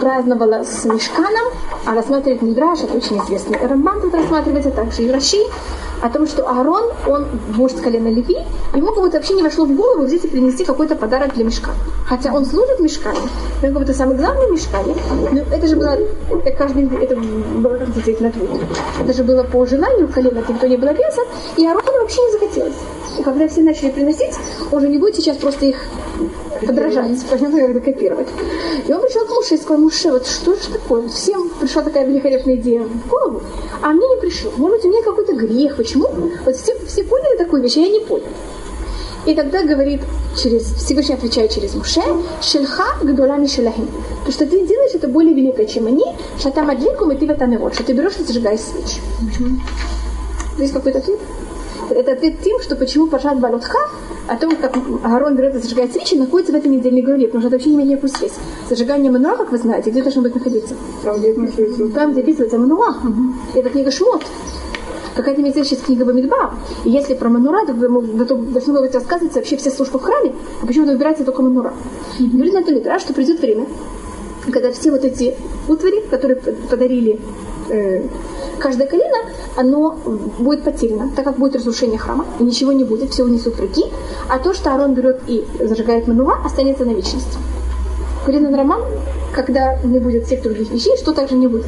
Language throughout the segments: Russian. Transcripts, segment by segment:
праздновала с Мешканом, а рассматривает Мидраш, это очень известный Рамбан тут рассматривается, также и Раши, о том, что Аарон, он вождь с колена Леви, ему как будто вообще не вошло в голову взять и принести какой-то подарок для мешка. Хотя он служит в мешкане, он как будто самый главный мешкане, но это же было, это каждый, это было, как сказать, на твит. Это же было по желанию колена, никто не был обязан, и Аарону вообще не захотелось. И когда все начали приносить, он же не будет сейчас просто их подражать, понятно, как копировать. И он пришел к Муше и сказал, Муше, вот что же такое? Всем пришла такая великолепная идея в голову, а мне не пришло. Может быть, у меня какой-то грех. Почему? Вот все, все поняли такую вещь, а я не понял. И тогда говорит, через, Всевышний отвечает через Муше, «Шельха гдолами шелахим». То, что ты делаешь, это более великое, чем они, шатам адликум, и ты в этом вот, что ты берешь и зажигаешь свечи. Есть какой-то ответ? Это ответ тем, что почему Пашат Балутха о том, как Агарон берет и зажигает свечи, находится в этой недельной главе, потому что это вообще не имеет никакую связь. Зажигание мануа, как вы знаете, где должно быть находиться? Там, где описывается мануа. Это книга Шмот. Какая-то имеется сейчас книга Бамидба. И если про Манура, то должно быть рассказываться вообще все службы в храме, а почему-то выбирается только Манура. Говорит на Мидра, что придет время, когда все вот эти утвари, которые подарили э, каждое колено, оно будет потеряно, так как будет разрушение храма, и ничего не будет, все унесут руки, а то, что Арон берет и зажигает мануа, останется на вечность. Курин Роман, когда не будет всех других вещей, что также не будет?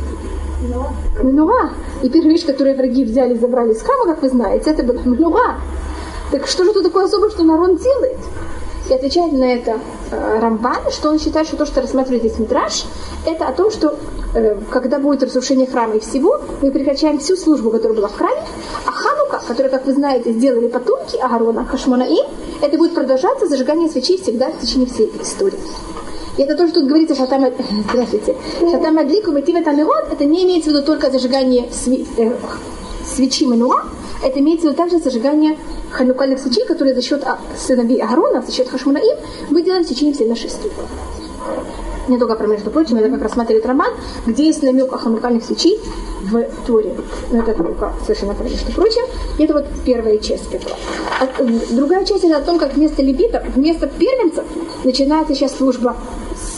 Мануа. И первая вещь, которую враги взяли и забрали из храма, как вы знаете, это была мануа. Так что же тут такое особое, что Нарон делает? И отвечает на это э, Рамбан, что он считает, что то, что рассматривает здесь Мидраш, это о том, что когда будет разрушение храма и всего, мы прекращаем всю службу, которая была в храме, а Ханука, которую, как вы знаете, сделали потомки Агарона, Хашмона и, это будет продолжаться зажигание свечей всегда в течение всей истории. И это тоже тут говорится, Шатам, здравствуйте, Шатам Адлику, Ветива Тамирот, это не имеется в виду только зажигание сви, э, свечи Мануа, это имеется в виду также зажигание ханукальных свечей, которые за счет а, сыновей Агарона, за счет Хашманаим, мы делаем в течение всей нашей истории. Не только про, между прочим, это как рассматривает роман, где есть намек о ханукальных свечей в Торе. Но это только совершенно про между прочим. И это вот первая часть этого. А другая часть это о том, как вместо левитов, вместо первенцев начинается сейчас служба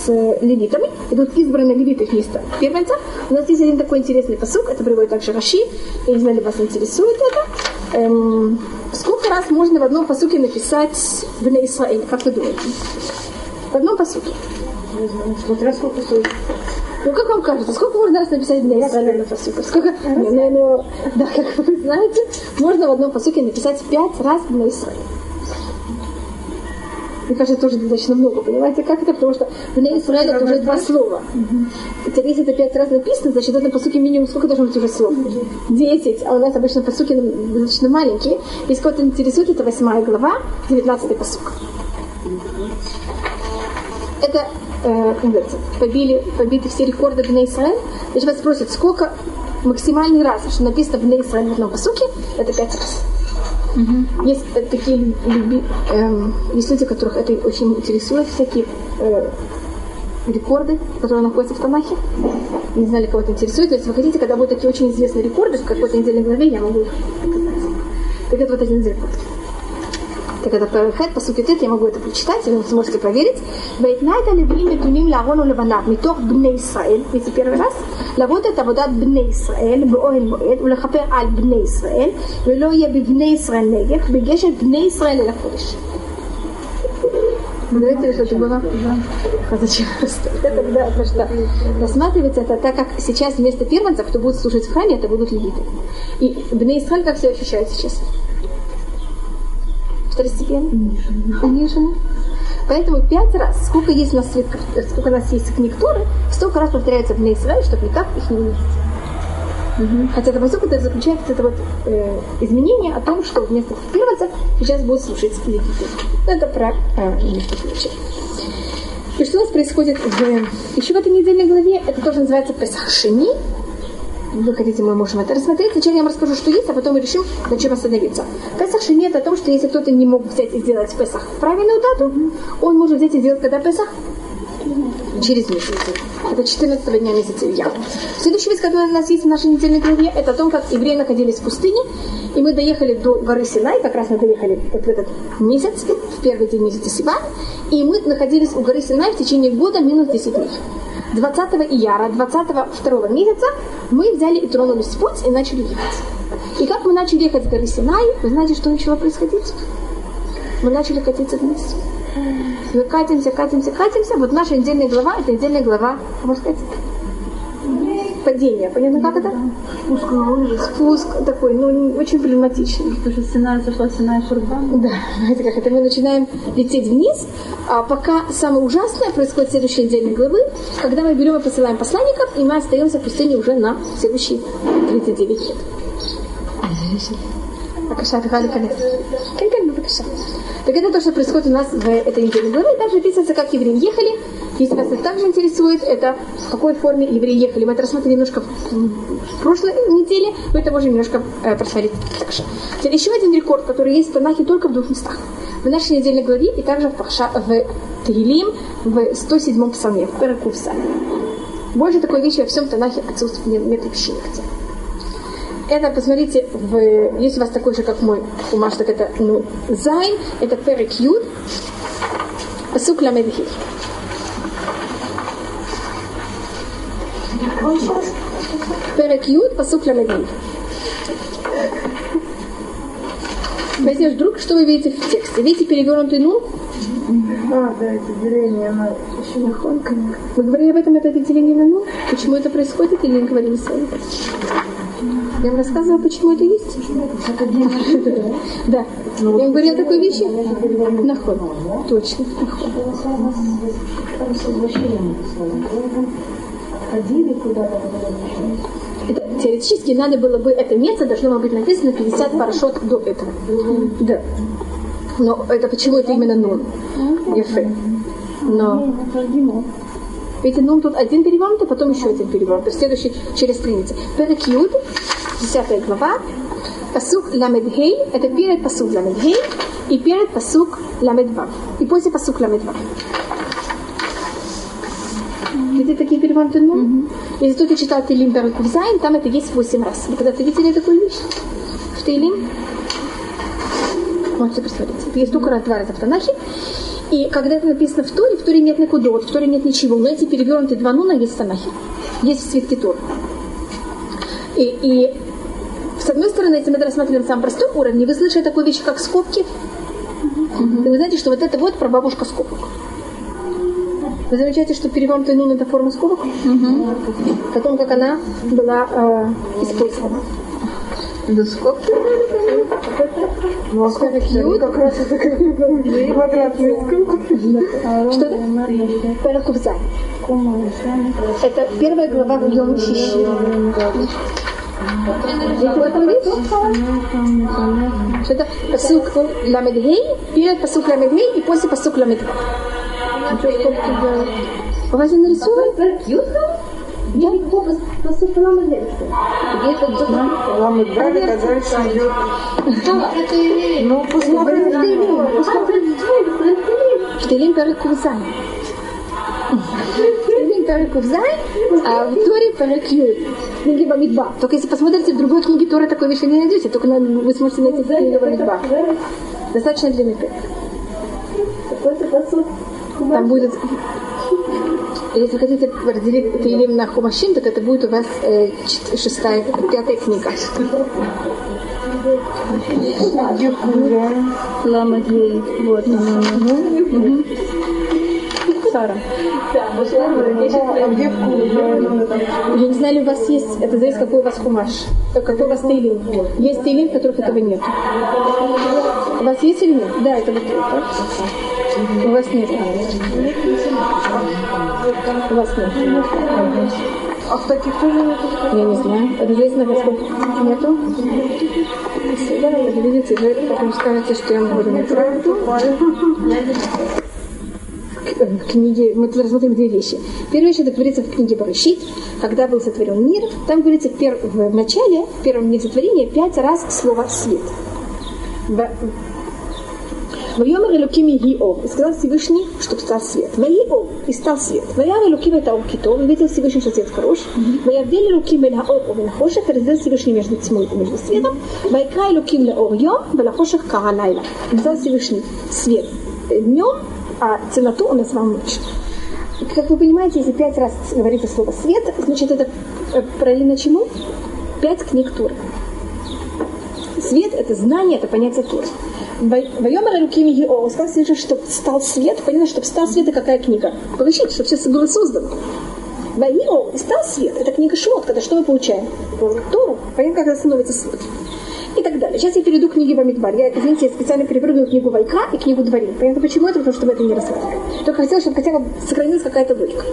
с левитами. Идут избранные левиты вместо первенцев. У нас есть один такой интересный посук, это приводит также Раши. Я не знаю, ли вас интересует это. Эм, сколько раз можно в одном посуке написать Бне Исраиль? Как вы думаете? В одном посуке. Смотря сколько стоит. Ну, как вам кажется, сколько можно раз написать Бне Исраиль на посуке? Сколько? Не, ну, ну, да, как вы знаете, можно в одном посуке написать пять раз Бне Исраиль. Мне кажется, тоже достаточно много, понимаете, как это? Потому что в Израиль это уже два слова. Теперь, если это пять раз написано, значит, это по сути минимум сколько должно быть уже слов? Десять. А у нас обычно по сути достаточно маленькие. Если кого-то интересует, это восьмая глава, девятнадцатый посук. Это э, побили, побиты все рекорды в Израиль. Если вас спросят, сколько максимальный раз, что написано в Израиль в одном посуке, это пять раз. Угу. Есть э, такие люби, э, есть люди, которых это очень интересует, всякие э, рекорды, которые находятся в Танахе. Не знали, кого это интересует. Если вы хотите, когда будут такие очень известные рекорды в какой-то недельной главе, я могу их показать. Так это вот один из рекордов Так это Перехет, по сути, тет, я могу это прочитать, вы сможете проверить. Вейтнайта левим нетуним ларону леванат, מתוך בני ישראל, видите первый раз, לעבוד את עבודת בני ישראל באוהל מועד ולכפר על בני ישראל, ולא יהיה בבני ישראל נגף, בגשת בני ישראל אל הקודש. Знаете, что это было? А зачем? Это тогда, потому что рассматривается это так, как сейчас вместо первенцев, кто будет служить в храме, это будут левиты. И Бней Исраиль как себя ощущают сейчас? Второстепенно? Унижены. Поэтому пять раз, сколько есть у нас, сколько у нас есть книг Торы, столько раз повторяется в Израиль, чтобы никак их не унизить. Угу. Хотя это поскольку это заключает это вот э, изменение о том, что вместо первенцев сейчас будут слушать легиты. Это про э, И что у нас происходит в, еще в этой недельной главе? Это тоже называется Песахшини вы хотите, мы можем это рассмотреть. Сначала я вам расскажу, что есть, а потом решим, на чем остановиться. Песах же нет о том, что если кто-то не мог взять и сделать Песах в правильную дату, он может взять и сделать когда Песах? через месяц. Это 14 дня месяца Илья. Следующий вещь, который у нас есть в нашей недельной главе, это о том, как евреи находились в пустыне, и мы доехали до горы Синай, как раз мы доехали вот в этот месяц, в первый день месяца Сиван, и мы находились у горы Синай в течение года минус 10 дней. 20 ияра, 22 месяца, мы взяли и тронулись в путь и начали ехать. И как мы начали ехать с горы Синай, вы знаете, что начало происходить? Мы начали катиться вниз. Мы катимся, катимся, катимся. Вот наша недельная глава, это недельная глава, можно сказать, падения. Понятно, как это? Спуск на лыжи. Спуск такой, ну, очень проблематичный. Потому что Синай сошла Синай Шурбан. Да, знаете как это, мы начинаем лететь вниз, а пока самое ужасное происходит в следующей недельной главы, когда мы берем и посылаем посланников, и мы остаемся в пустыне уже на следующие 39 лет. בבקשה, את יכולה להיכנס. כן, כן, בבקשה. Так это то, что происходит у нас в этой недельной главе. Также описывается, как евреи ехали. если вас это также интересует, это в какой форме евреи ехали. Мы это рассмотрели немножко в прошлой неделе, мы это можем немножко э, просмотреть также. Теперь еще один рекорд, который есть в Танахе только в двух местах. В нашей недельной главе и также в, Паша, в Тегилим, в 107-м псалме, в Перекувса. Больше такой вещи во всем Танахе отсутствует, нет, вообще нигде. Это, посмотрите, в, если у вас такой же, как мой умаш, так это ну, Зайн, это Перек Юд, Пасук Ламедхи. Перек Юд, Пасук Ламедхи. Если вдруг, что вы видите в тексте? Видите перевернутый ну? А, да, это деление на еще Нахон, Вы говорили об этом, это деление на ну? Почему это происходит или не говорили с вами? Я вам рассказывала, почему это есть? Да. Я вам говорила такой вещи? Наход. Точно. Наход. Ходили куда-то, это, теоретически надо было бы это место должно было быть написано 50 парашют до этого. Да. Но это почему это именно ноль? Ефе. Но Видите, ну тут один переворот, а потом еще один переворот. Следующий через страницу. Перек Юд, 10 глава. Пасук Ламедхей, это перед пасук Ламедхей и перед пасук Ламедва. И после пасук Ламедва. Видите такие перевороты? Ну? Mm-hmm. Если кто-то читал Тейлим Берекувзайн, там это есть 8 раз. Вы когда-то видели такую вещь? В Тейлим? Можете посмотреть. Это есть только раз два раза в Танахе. И когда это написано в Торе, в Торе нет накудот, в Торе нет ничего. Но эти перевернутые два нуна есть в Танахе. Есть в свитке Тор. И, и с одной стороны, если мы это рассматриваем на самом простом уровне, вы слышали такую вещь, как скобки. Mm-hmm. И вы знаете, что вот это вот прабабушка скобок. Вы замечаете, что перевернутый нун это форма скобок? Mm-hmm. Потом, как она была э, использована. Да скобки? Ну, а скобки как раз это квадратные скобки. Что это? Перекупза. Это первая глава в Йом Шиши. Это пасук ламедгей, перед пасук ламедгей и после пасук ламедгей. У вас нарисован? Я пасук ламедгей. Где-то Ламедбар, это дальше идет. Ну, посмотри. Штилин перед курсами. Штилин перед курсами, а в Торе Юд. Книги Бамидба. Только если посмотрите в другой книге Тора, такой вещи не найдете, только вы сможете найти в книге Бамидба. Достаточно длинный перек. Какой-то посуд. Там будет если хотите разделить Таилим на Хумашим, так это будет у вас э, шестая, пятая книга. Лама Вот. Сара. Я не знаю, ли у вас есть, это зависит, какой у вас хумаш, какой у вас тейлин. Есть тейлин, в которых этого нет. У вас есть или нет? Да, это вот это. У вас нет. У вас нет. А в таких тоже нету? Я не знаю. Это зависит на сколько нету. Видите, вы потом скажете, что я говорю неправду. В книге, мы тут рассмотрим две вещи. Первая вещь, это говорится в книге Барышит, когда был сотворен мир. Там говорится в, пер, в начале, в первом дне сотворения, пять раз слово «свет». Вайомер Элюким и И сказал Всевышний, чтобы стал свет. Ваио, и стал свет. Ваяр Элюким это Окито, и видел Всевышний, что свет хорош. Ваявдели Элюким Эль Хаор Овен Хошек, раздел Всевышний между тьмой и между светом. Вайкра Элюким Ле Ор Йом, Велахошек Каралайла. Сказал Всевышний свет днем, а темноту он назвал ночью. Как вы понимаете, если пять раз говорится слово свет, значит это параллельно чему? Пять книг Тура. Свет – это знание, это понятие Тура. Вайомар рукими Ео, сказал Всевышний, чтобы стал свет, понятно, чтобы стал свет, это какая книга? Получить, чтобы все было создано. Вайо, и стал свет, это книга Шмот, когда что мы получаем? Тору, понятно, как становится свет и так далее. Сейчас я перейду к книге Бамидбар. Я, извините, я специально перепрыгну книгу Вайка и книгу Дворим. Понятно почему это? Потому что мы это не рассматривали. Только хотела, чтобы хотя бы сохранилась какая-то логика.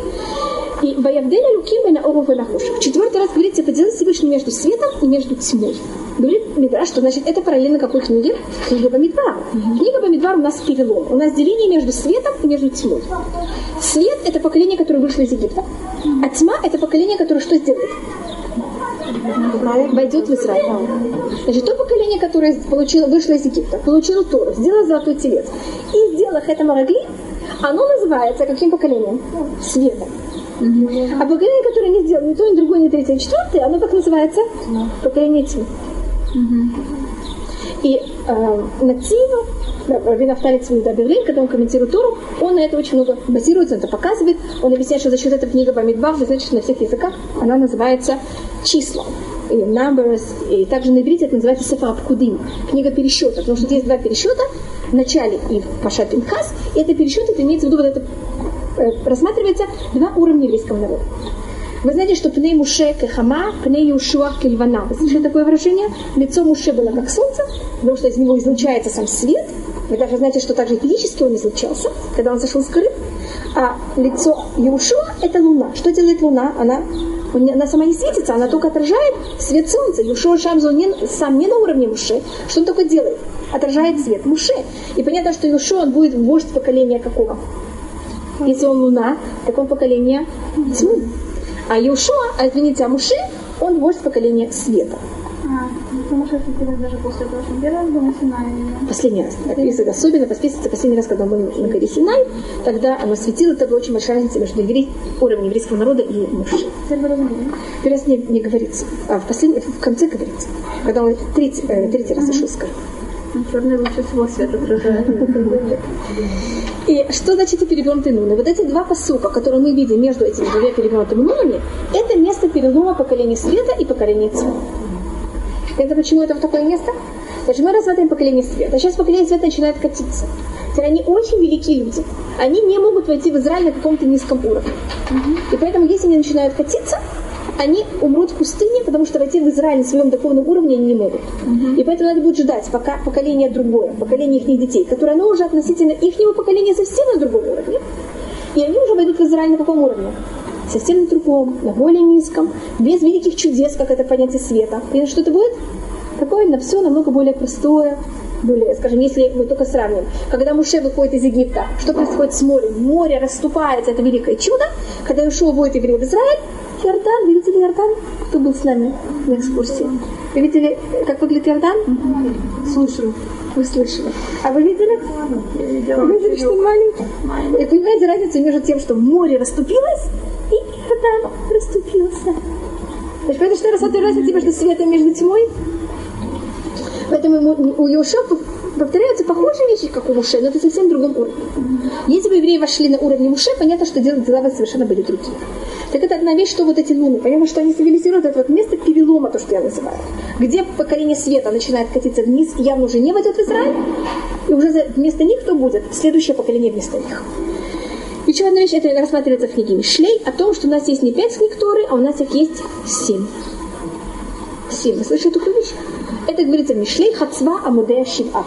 И Ваявделя Луким на Ору В четвертый раз говорится, поделил Всевышний между светом и между тьмой. Говорит Мидраш, что значит это параллельно какой книге? Книга Бамидбар. Mm-hmm. Книга Бамидбар у нас перелом. У нас деление между светом и между тьмой. Свет – это поколение, которое вышло из Египта. А тьма – это поколение, которое что сделает? войдет в Израиль. Значит, то поколение, которое получило, вышло из Египта, получило Тору, сделало золотой телец, и сделало это Марагли, оно называется каким поколением? Светом. А поколение, которое не сделало ни то, ни другое, ни третье, ни четвертое, оно как называется? Поколение тьмы. И э, Натива, Равинафтали Цвида Берлин, когда он комментирует Тору, он на это очень много базируется, он это показывает. Он объясняет, что за счет этой книги Бамидбах, вы знаете, что на всех языках она называется числа и numbers, и также на иврите это называется Сефа Абкудим, книга пересчета, потому что есть два пересчета, в начале и в Паша Пинхас, и это пересчет, это имеется в виду, вот это рассматривается два уровня еврейского народа. Вы знаете, что пней Муше кехама, пней Юшуа кельвана. Вы слышали такое выражение? Лицо Муше было как солнце, потому что из него излучается сам свет. Вы даже знаете, что также физически он излучался, когда он сошел с горы. А лицо Юшуа – это луна. Что делает луна? Она, она сама не светится, она только отражает свет солнца. Юшуа Шамзу не, сам не на уровне Муше. Что он только делает? Отражает свет Муше. И понятно, что Юшуа он будет вождь поколения какого? Если он луна, так он поколение тьмы. А Иошуа, а извините, а Муше, он вождь поколения света. А, даже после того, что первый раз был на Синае. Последний раз. Описывает особенно, подписывается последний раз, когда он был на горе Синай, тогда оно светило, это была очень большая разница между еврей, уровнем еврейского народа и Муше. Первый раз не, не говорится, а в, последний, в конце говорится, когда он третий, э, третий раз зашел с горы. Черный лучше всего свет отражает. И что значит перевернутые нуны? Вот эти два посука, которые мы видим между этими двумя перевернутыми нунами, это место перелома поколения света и поколения тьмы. Это почему это вот такое место? Значит, мы рассматриваем поколение света. Сейчас поколение света начинает катиться. Теперь они очень великие люди. Они не могут войти в Израиль на каком-то низком уровне. И поэтому, если они начинают катиться, они умрут в пустыне, потому что войти в Израиль на своем духовном уровне они не могут. Угу. И поэтому надо будет ждать, пока поколение другое, поколение их детей, которое оно уже относительно ихнего поколения совсем на другом уровне. И они уже войдут в Израиль на каком уровне? Совсем на другом, на более низком, без великих чудес, как это понятие света. И что это будет? Такое на все намного более простое, более, скажем, если мы только сравним, когда Муше выходит из Египта, что происходит с морем? Море расступается, это великое чудо. Когда Ишуа вводит евреев в Израиль, Иордан, видите ли Иордан? Кто был с нами на экскурсии? Вы видели, как выглядит Иордан? Слушаю. Вы слышали. А вы видели? Вы видели, что он маленький? И понимаете разницу между тем, что море расступилось, и Иордан расступился. То есть, понятно, что я рассматриваю разницу между светом и между тьмой? Поэтому у Иошуа повторяются похожие вещи, как у Муше, но это совсем другом уровне. Если бы евреи вошли на уровень Муше, понятно, что дела, дела совершенно были другие. Так это одна вещь, что вот эти луны, понятно, что они символизируют это вот место перелома, то, что я называю. Где поколение света начинает катиться вниз, явно уже не войдет в Израиль, и уже вместо них кто будет? Следующее поколение вместо них. Еще одна вещь, это рассматривается в книге Мишлей, о том, что у нас есть не пять книг Торы, а у нас их есть семь. Семь. Вы слышали эту вещь? Это говорится Мишлей Хацва Амудея Шива.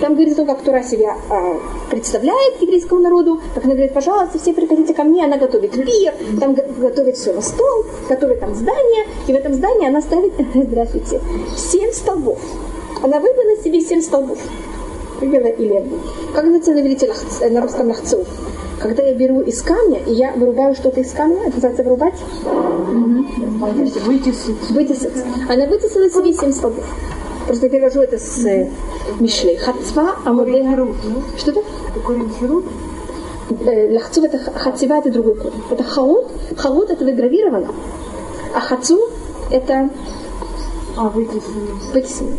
Там говорится о том, как Тура себя э, представляет еврейскому народу, как она говорит, пожалуйста, все приходите ко мне, она готовит пир, там готовит все на стол, готовит там здание, и в этом здании она ставит, здравствуйте, семь столбов. Она выбрала себе семь столбов. Выбрала или, как называется на русском лахцов? Когда я беру из камня, и я вырубаю что-то из камня, это называется вырубать? Угу. Вытесать. Вытесать. Она вытесала себе семь столбов. Просто я перевожу это с э, Мишлей. Хацва, амудей. Что это? Это корень? Э, Лахцу это хацива, это другой корень. Это хаут. Хаут это выгравировано. А хацу это А, вытеснили. вытеснено.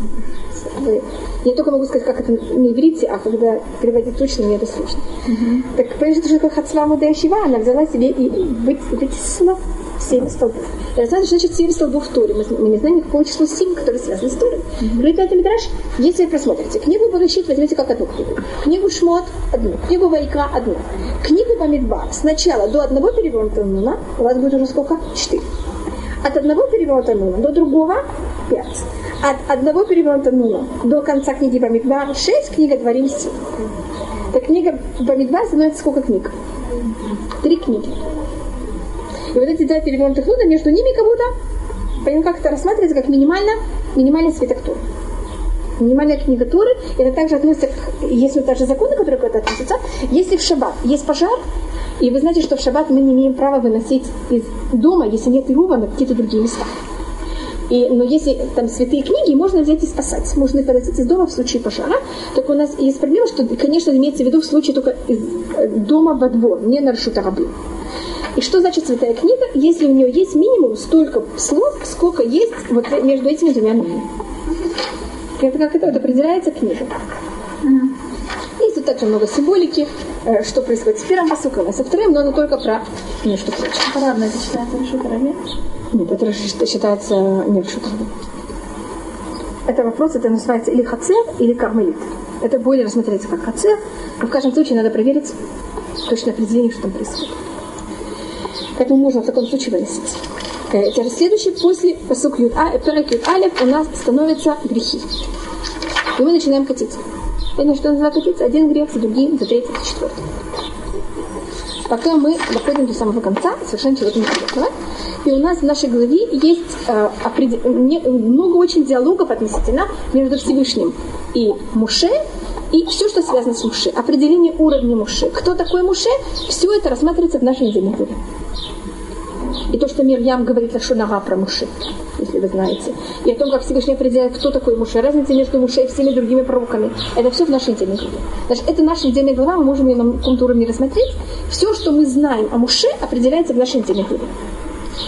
Я только могу сказать, как это на иврите, а когда переводить точно, мне это сложно. Так, понимаешь, что хацва мудея шива? Она взяла себе и вы- вытеснила семь столбов. Что значит семь столбов в Торе. Мы, мы не знаем никакого числа семь, которое связано с Торой. Говорит на Мидраш, если вы просмотрите книгу Барышит, возьмите как одну книгу. Книгу Шмот – одну. Книгу Вайкра – одну. Книгу Бамидбар сначала до одного переворота Нуна у вас будет уже сколько? Четыре. От одного переворота Нуна до другого – пять. От одного переворота Нуна до конца книги Бамидбар – шесть, книга Дворим – семь. Так книга Бамидбар становится сколько книг? Три книги. И вот эти два перевернутых нуда, между ними как будто, понятно, как это рассматривается, как минимально, минимальный свиток Торы. Минимальная книга Торы, это также относится к, если даже законы, которые к этому относятся, если в шаббат есть пожар, и вы знаете, что в шаббат мы не имеем права выносить из дома, если нет Ирува, на какие-то другие места. И, но если там святые книги, можно взять и спасать. Можно их выносить из дома в случае пожара. Только у нас есть проблема, что, конечно, имеется в виду в случае только из э, дома во двор, не на Рашута Рабы. И что значит святая книга, если у нее есть минимум столько слов, сколько есть вот между этими двумя нумами. Это как это вот определяется книга. Также много символики, э, что происходит с первым посуком, а со вторым, но оно только про между прочим. Парадно это считается решут Раве? Нет, это считается не шутом. Это вопрос, это называется или хацер, или кармелит. Это более рассмотреться как хацер, но в каждом случае надо проверить точное определение, что там происходит. Поэтому можно в таком случае выносить. Э, Теперь следующий после посук Юд, а, перек Юд Алев у нас становятся грехи. И мы начинаем катиться. Это что называется катиться? Один грех за другим, за третьим, за четвертым. Пока мы доходим до самого конца, совершенно чего-то непонятного. И у нас в нашей главе есть э, определ- много очень диалогов относительно между Всевышним и Муше, и все, что связано с Муше. Определение уровня Муше. Кто такой Муше? Все это рассматривается в нашей недельной главе. И то, что Мирьям говорит Лашонага про Муше, если вы знаете. И о том, как Всевышний определяет, кто такой Муше, разница между Муше и всеми другими пророками. Это все в нашей недельной главе. Значит, это наша недельная глава, мы можем ее на каком-то уровне рассмотреть. Все, что мы знаем о Муше, определяется в нашей недельной главе.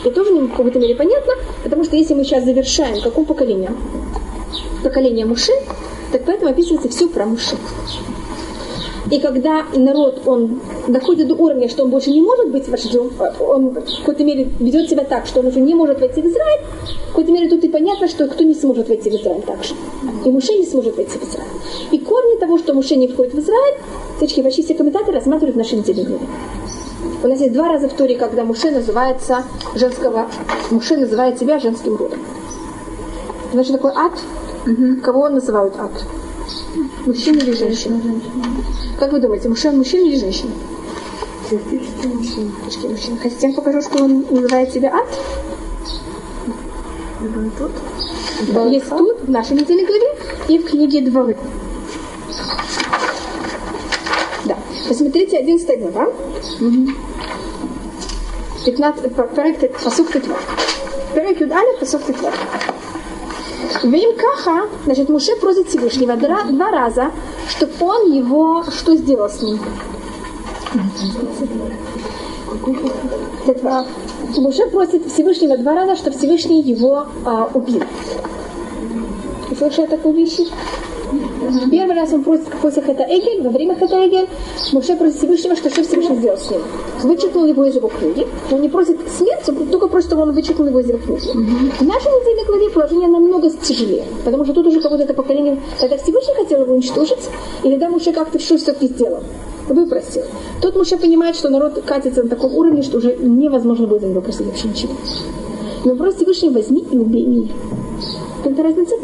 И тоже мне в какой-то мере понятно, потому что если мы сейчас завершаем, каком поколении? Поколение Муше, так поэтому описывается все про Муше. И когда народ, он доходит до уровня, что он больше не может быть вождем, он в какой-то мере ведет себя так, что он уже не может войти в Израиль, в какой-то мере тут и понятно, что кто не сможет войти в Израиль также. И Муше не сможет войти в Израиль. И корни того, что Муше не входит в Израиль, точки почти все комментаторы рассматривают в нашей недельной главе. У нас есть два раза в Торе, когда Муше называется женского, Муше называет себя женским родом. Знаешь, что такое ад? Кого называют ад? Мужчина или женщина? Как вы думаете, мужчина, мужчина или женщина? Кирпичный мужчина. Кирпичный мужчина. Хотите, я вам покажу, что он называет себя ад? Тут. Да, Есть тут, в нашей недельной главе, и в книге Дворы. Да. Посмотрите 11 глава. Угу. 15, проект, посух 15. Проект Юдаля, посух 15. ואם ככה, значит, Муше просит Всевышнего два раза, чтобы он его, что сделал с ним? Это, Муше просит Всевышнего два раза, чтобы Всевышний его а, убил. Ты слышал такую вещь? Первый раз он просит после Хэта Эгель, во время Хэта Эгель, Муше просит Всевышнего, что, что Всевышний сделал с ним. Вычеркнул его из его книги. Он не просит смерти, только просит, чтобы он вычеркнул его из его книги. В нашей недельной главе положение намного тяжелее, потому что тут уже как будто это поколение, когда Всевышний хотел его уничтожить, и тогда Муше как-то что все-таки сделал. Выпросил. Тут Муше понимает, что народ катится на таком уровне, что уже невозможно будет за него просить вообще ничего. И он просит Всевышний, возьми и убей меня. Это разница?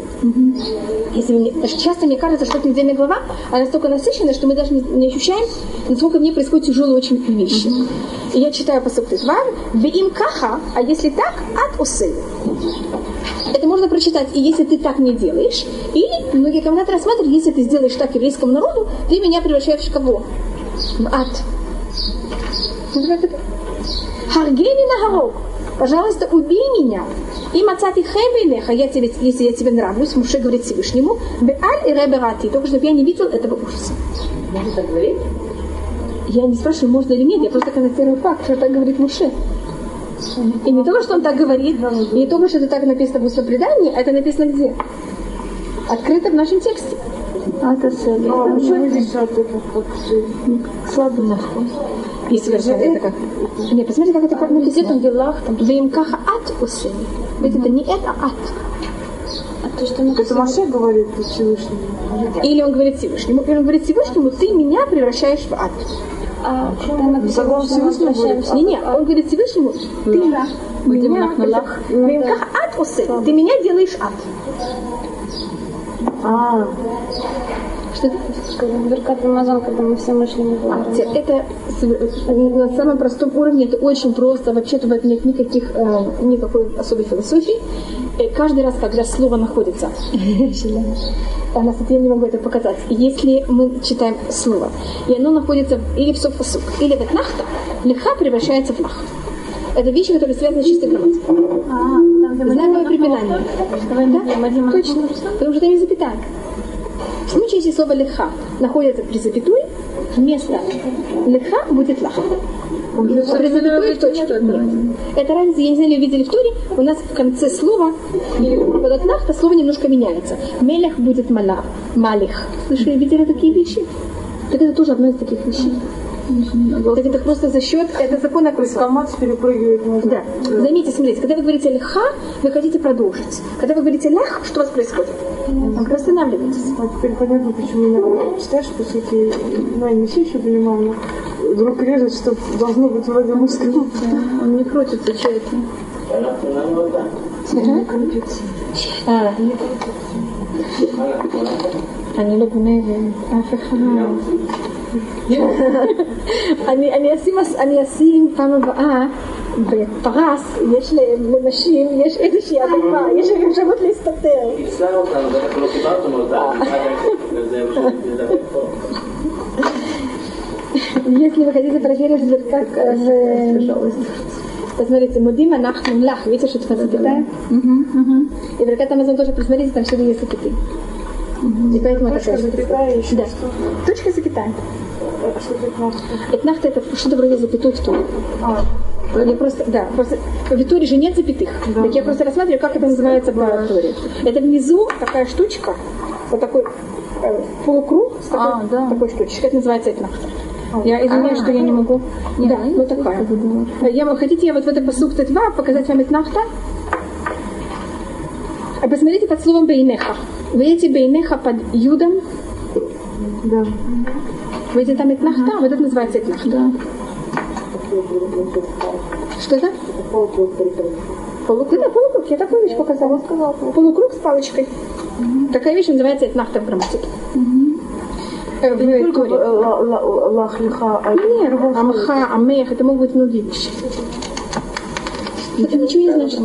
Если мне, часто мне кажется, что эта недельная глава, она настолько насыщена, что мы даже не, не ощущаем, насколько в ней происходят тяжелые очень вещи. И я читаю по Тетвар, им каха, а если так, от усы. Это можно прочитать, и если ты так не делаешь, или многие комментаторы рассматривают, если ты сделаешь так еврейскому народу, ты меня превращаешь в кого? В ад. Харгени на горок. Пожалуйста, убей меня. И мацати хэбейнеха, я тебе, если я тебе нравлюсь, Муше говорит Всевышнему, беаль и реберати, только чтобы я не видел этого ужаса. Можно так говорить? Я не спрашиваю, можно или нет, я просто констатирую факт, что так говорит Муше. И не только, что он так говорит, и не только, что это так написано в устном предании, а это написано где? Открыто в нашем тексте. А это цели. А почему здесь как это как слабый Если вы это как... Нет, посмотрите, как это как написано. Веимкаха ат усени. Ведь это не это, а ат. А то, что Это Маше говорит Всевышнему. Или он говорит Всевышнему, или он говорит Всевышнему, ты меня превращаешь в ад. А, написано. Не, не, он говорит Всевышнему, ты меня, Веимкаха ат усени. Ты меня делаешь ад. А, Что Амазон, когда мы все вышли на А, гору. те- это с- на самом простом уровне, это очень просто, вообще этом нет никаких, э, никакой особой философии. Э, каждый раз, когда слово находится, а на я не могу это показать, если мы читаем слово, и оно находится или в софасук, или в этнахта, леха превращается в лах. Это вещи, которые связаны с чистой грамматикой. Знаемое препинание. Да, точно. Потому что это не запятая. В случае, если слово леха находится при запятой, вместо леха будет лах. При запятой в точке. Нет. Это разница, я не знаю, видели в туре, у нас в конце слова, вот от лахта слово немножко меняется. Мелях будет мала, малих. Слышали, видели такие вещи? Так это тоже одно из таких вещей. Так это просто за счет, это закон то есть акуса. Камац перепрыгивает на Да. Заметьте, смотрите, когда вы говорите леха, вы хотите продолжить. Когда вы говорите лях, что у вас происходит? Вы останавливаетесь. А теперь понятно, почему иногда читаешь, по сути, ну, я не все еще понимал, но вдруг режет, что должно быть вроде мускул. Он не крутится, что это? Не крутится. А. אני לא גונבת אף אחד. אני, אני, אשים, אני אשים פעם הבאה בפרס, יש ל- לנשים, יש איזושהי הדלפה, יש אפשרות להסתתר. תפסה אותנו, בטח לא קיבלתם אותה, וזה לדבר פה. Если вы хотите проверить, вот как э, в... Посмотрите, Мудим Анахну Лах, видите, что это запятая? И Беркат Амазон тоже, посмотрите, там всюду есть запятые. И поэтому это Точка, тоже запятая, Да. Точка запятая. А? Этнахта это что-то вроде запятой в Торе. Я просто, да, просто в Витуре же нет запятых. Так я просто рассматриваю, как это называется по Торе. Это внизу такая штучка, вот такой э, полукруг с такой, такой штучкой. Это называется этнахта. Я извиняюсь, что я не могу. Да, вот такая. Я, вам- хотите, я вот в это посук Т2 показать вам этнахта? А посмотрите под словом бейнеха. Вы видите бейнеха под юдом? Да. Видите там этнахта? Вот это называется этнахта. Что это? Полукруг. Да, полукруг. Я такую вещь показала. сказала. Полукруг с палочкой. Такая вещь называется этнахта в грамматике. Э, В Только э, ла- ла- лах лиха, а Нет, амха, амех, это могут быть многие вещи. Это ничего не значит.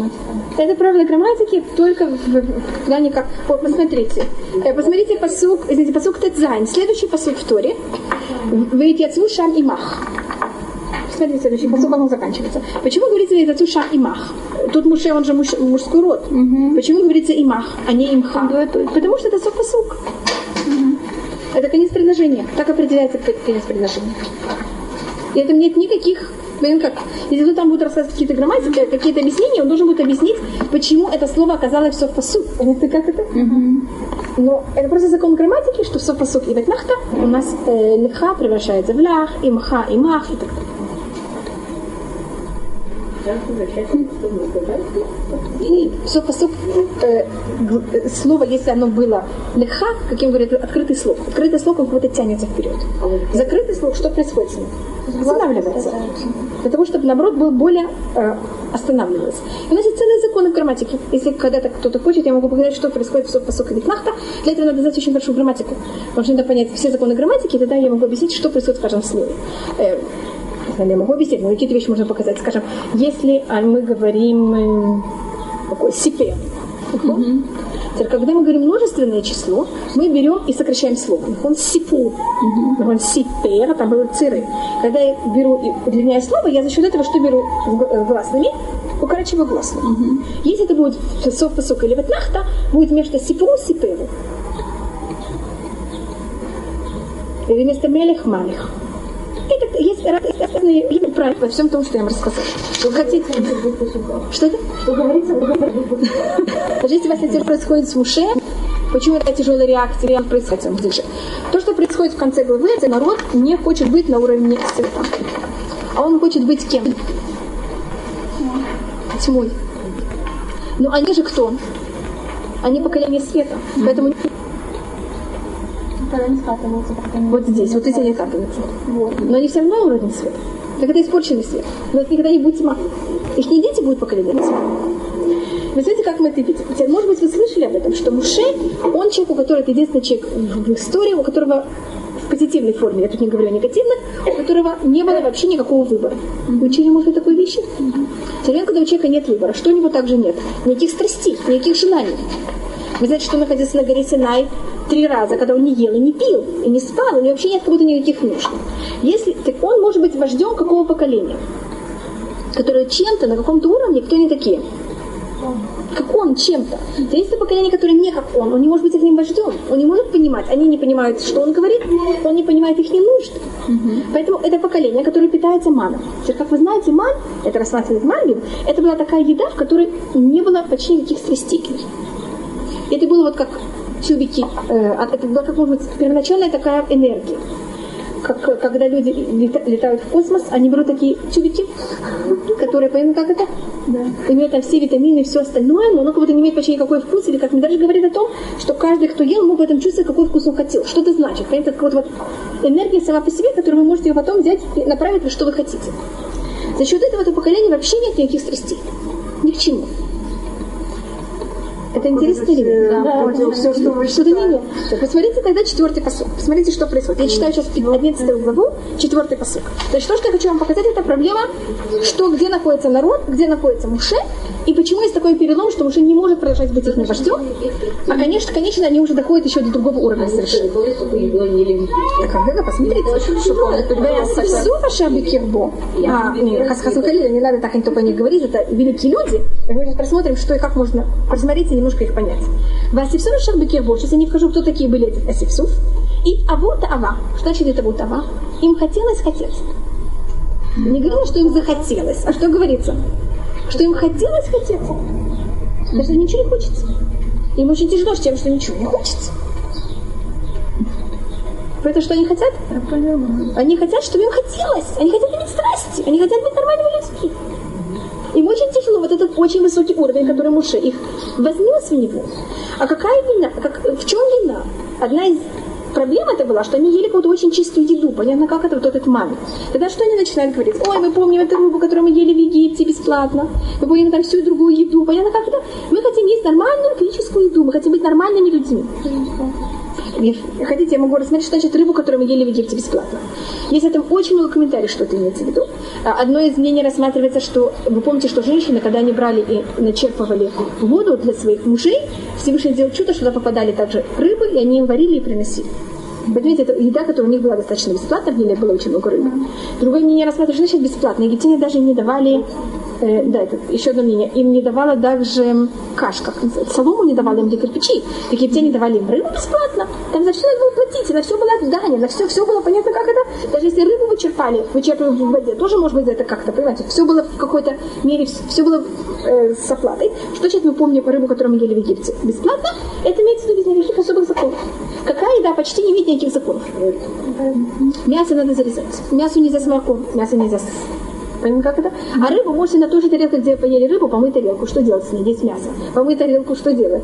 Это правило грамматики только в, плане как... Посмотрите. Э, Посмотрите посук, извините, посук Тетзайн. Следующий посук в Торе. Выйти отцу шам и мах. Смотрите, следующий посук, как он заканчивается. Почему говорится «Вейт отцу шам и мах»? Тут Муше, он же муж- мужской род. Почему говорится имах, а не имха? Потому что это посук. Это конец предложения. Так определяется конец предложения. И этом нет никаких... Блин, как? Если кто там будет рассказывать какие-то грамматики, какие-то объяснения, он должен будет объяснить, почему это слово оказалось в совпасук. Понятно, как это? Но это просто закон грамматики, что в совпасук и ветнахта у нас э, лиха превращается в лях, и мха, и мах, и так далее. И все посук, э, э, слово, если оно было леха, как я говорю, это открытый слог. Открытый слог, он куда-то тянется вперед. Закрытый слог, что происходит с ним? Останавливается. Для того, чтобы, наоборот, был более э, останавливался. И у нас есть целые законы в грамматике. Если когда-то кто-то хочет, я могу показать, что происходит в посуке Витнахта. Для этого надо знать очень хорошую грамматику. Потому что надо понять все законы грамматики, и тогда я могу объяснить, что происходит в каждом слове. Э, я могу объяснить, но какие-то вещи можно показать. Скажем, если а, мы говорим э, такой сипе, Теперь, когда мы говорим множественное число, мы берем и сокращаем слово. Он сипу, он сипер, там было циры. Когда я беру и удлиняю слово, я за счет этого что беру э, гласными? укорачиваю гласную. Если это будет сов посука или ватнахта, будет вместо сипру сиперу. Или вместо мелех малих. Это есть разные виды правил во всем том, что я вам рассказала. Вы хотите? Что это? Что говорится? Если у вас это происходит с Муше, почему такая тяжелая реакция происходит в Муше? То, что происходит в конце главы, это народ не хочет быть на уровне света. А он хочет быть кем? Тьмой. Ну они же кто? Они поколение света. Поэтому Когда не скатываются, как они... вот здесь, вот эти они капаются. Но они все равно уровень света. Так это испорченный свет. Но это никогда не будет тьма. Их не дети будут поколение тьма. Вы знаете, как мы это видим? Теперь, Может быть, вы слышали об этом, что Муше, он человек, у которого это единственный человек в истории, у которого в позитивной форме, я тут не говорю о негативных, у которого не было вообще никакого выбора. Вы учили, может такой вещи? Время, когда у человека нет выбора, что у него также нет? Никаких страстей, никаких желаний. Вы знаете, что он находился на горе Синай три раза, когда он не ел и не пил, и не спал, у него вообще нет как будто никаких нужд. Если, так он может быть вождем какого поколения? Которые чем-то, на каком-то уровне, кто они такие? Как он чем-то. То есть это поколение, которое не как он, он не может быть их вождем, он не может понимать, они не понимают, что он говорит, он не понимает их не нужд. Поэтому это поколение, которое питается маном. Теперь, как вы знаете, ман, это рассматривает Мальбин, это была такая еда, в которой не было почти никаких страстей. Это было вот как э, от- это была как может быть первоначальная такая энергия. Как, когда люди лета- летают в космос, они берут такие тюбики, которые, понятно, как это? Да. Имеют там все витамины и все остальное, но оно как будто не имеет почти никакой вкус, или как мне даже говорит о том, что каждый, кто ел, мог в этом чувствовать, какой вкус он хотел. Что это значит? Понимаете, это вот, вот энергия сама по себе, которую вы можете ее потом взять и направить на что вы хотите. За счет этого это поколение вообще нет никаких страстей. Ни к чему. Это интересно нет? Да, против все, что вы Что-то не. Так, посмотрите тогда четвертый посок. Посмотрите, что происходит. Я читаю сейчас 11 главу, четвертый посок. Значит, то, что я хочу вам показать, это проблема, что где находится народ, где находится Муше, и почему есть такой перелом, что Муше не может продолжать быть их вождем. А, конечно, конечно, они уже доходят еще до другого уровня совершенно. Так, а ну-ка, посмотрите. Веасифсу Ашаби Кирбо. А, нет, Хас Хасу Халиля, не надо так они только не говорить, это великие люди. Мы сейчас просмотрим, что и как можно. Просмотрите немножко их понять. Васифсу Ашаби Кирбо. Сейчас я не вхожу, кто такие были эти Асифсуф. И Авот Ава. Что значит это Авот Ава? Им хотелось хотеть. Не говорила, что им захотелось, а что говорится? Что им хотелось хотеть. Потому что ничего не хочется. Им очень тяжело с тем, что ничего не хочется. Это что они хотят? Они хотят, чтобы им хотелось. Они хотят иметь страсти. Они хотят быть нормальными людьми. Им очень тяжело, вот этот очень высокий уровень, который Муше их вознес в него. А какая вина? Как, в чем вина? Одна из проблем это была, что они ели какую-то очень чистую еду. Понятно, как это вот этот маме. Тогда что они начинают говорить? Ой, мы помним эту рыбу, которую мы ели в Египте бесплатно. Мы помним там всю другую еду. Понятно, как это? Мы хотим есть нормальную физическую еду. Мы хотим быть нормальными людьми. Хотите, я могу рассмотреть, что значит рыбу, которую мы ели в Египте бесплатно. Есть в этом очень много комментариев, что это имеется в виду. А, Одно из мнений рассматривается, что вы помните, что женщины, когда они брали и начерпывали воду для своих мужей, Всевышний сделал чудо, что туда попадали также рыбы, и они им варили и приносили. Понимаете, это еда, которая у них была достаточно бесплатна, в Ниле было очень много рыбы. Другое мнение рассматривает, что значит бесплатно. Египтяне даже не давали, э, да, это еще одно мнение, им не давала даже каш, как называется, солому не давали им для кирпичей. Так египтяне давали им рыбу бесплатно. Там за все надо было платить, на все было отдание, на все, все было понятно, как это. Даже если рыбу вычерпали, вычерпывали в воде, тоже может быть за это как-то, понимаете, все было в какой-то мере, все было э, с оплатой. Что значит мы помним рыбу, которую мы ели в Египте? Бесплатно? Это имеется в виду без никаких особых законов. Какая еда почти не имеет никаких законов. Мясо надо зарезать. Мясо нельзя с молоком, мясо нельзя с... Понимаете, как это? А рыбу можете на той же тарелке, где поели рыбу, помыть тарелку. Что делать с ней? Здесь мясо. Помыть тарелку, что делать?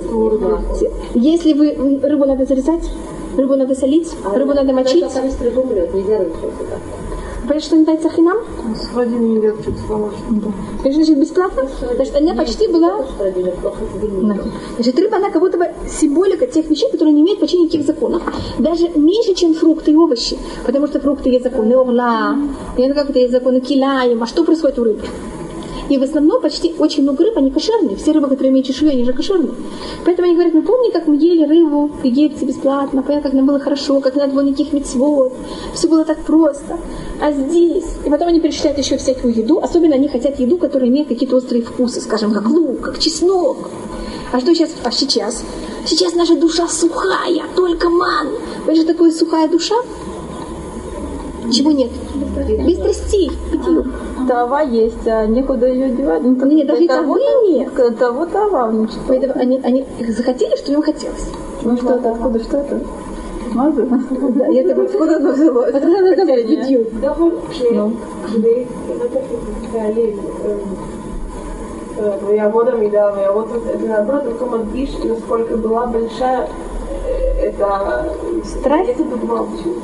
Если вы рыбу надо зарезать, рыбу надо солить, рыбу надо мочить. Понимаете, что называется хинам? С Владимиром не легче, поможет. Это значит бесплатно? Значит, она почти была... Да. Значит, рыба, она как будто бы символика тех вещей, которые не имеют почти никаких законов. Даже меньше, чем фрукты и овощи. Потому что фрукты есть законы орла, понятно, как это есть законы киляем. А что происходит у рыбы? И в основном почти очень много рыб, они кошерные. Все рыбы, которые имеют чешую, они же кошерные. Поэтому они говорят, ну помни, как мы ели рыбу в Египте бесплатно, понятно, как нам было хорошо, как не надо было никаких мецвод. Все было так просто. А здесь... И потом они перечисляют еще всякую еду. Особенно они хотят еду, которая имеет какие-то острые вкусы, скажем, как лук, как чеснок. А что сейчас? А сейчас? Сейчас наша душа сухая, только ман. Же такое сухая душа? Чего нет? Без страстей, бытию. Трава есть, а некуда ее девать. Ну, так Нет, даже и того- травы нет. Того трава, ну что? Поэтому они, они захотели, что им хотелось. Ну что это, откуда, что это? Мазы? Да, и это вот Откуда оно взялось? Откуда оно взялось? Бытию. כדי לקחת את החיילים ויעבוד עמידה ויעבוד את העבודה, только מדגיש насколько была большая э, это Страсть? это דוגמה פשוט.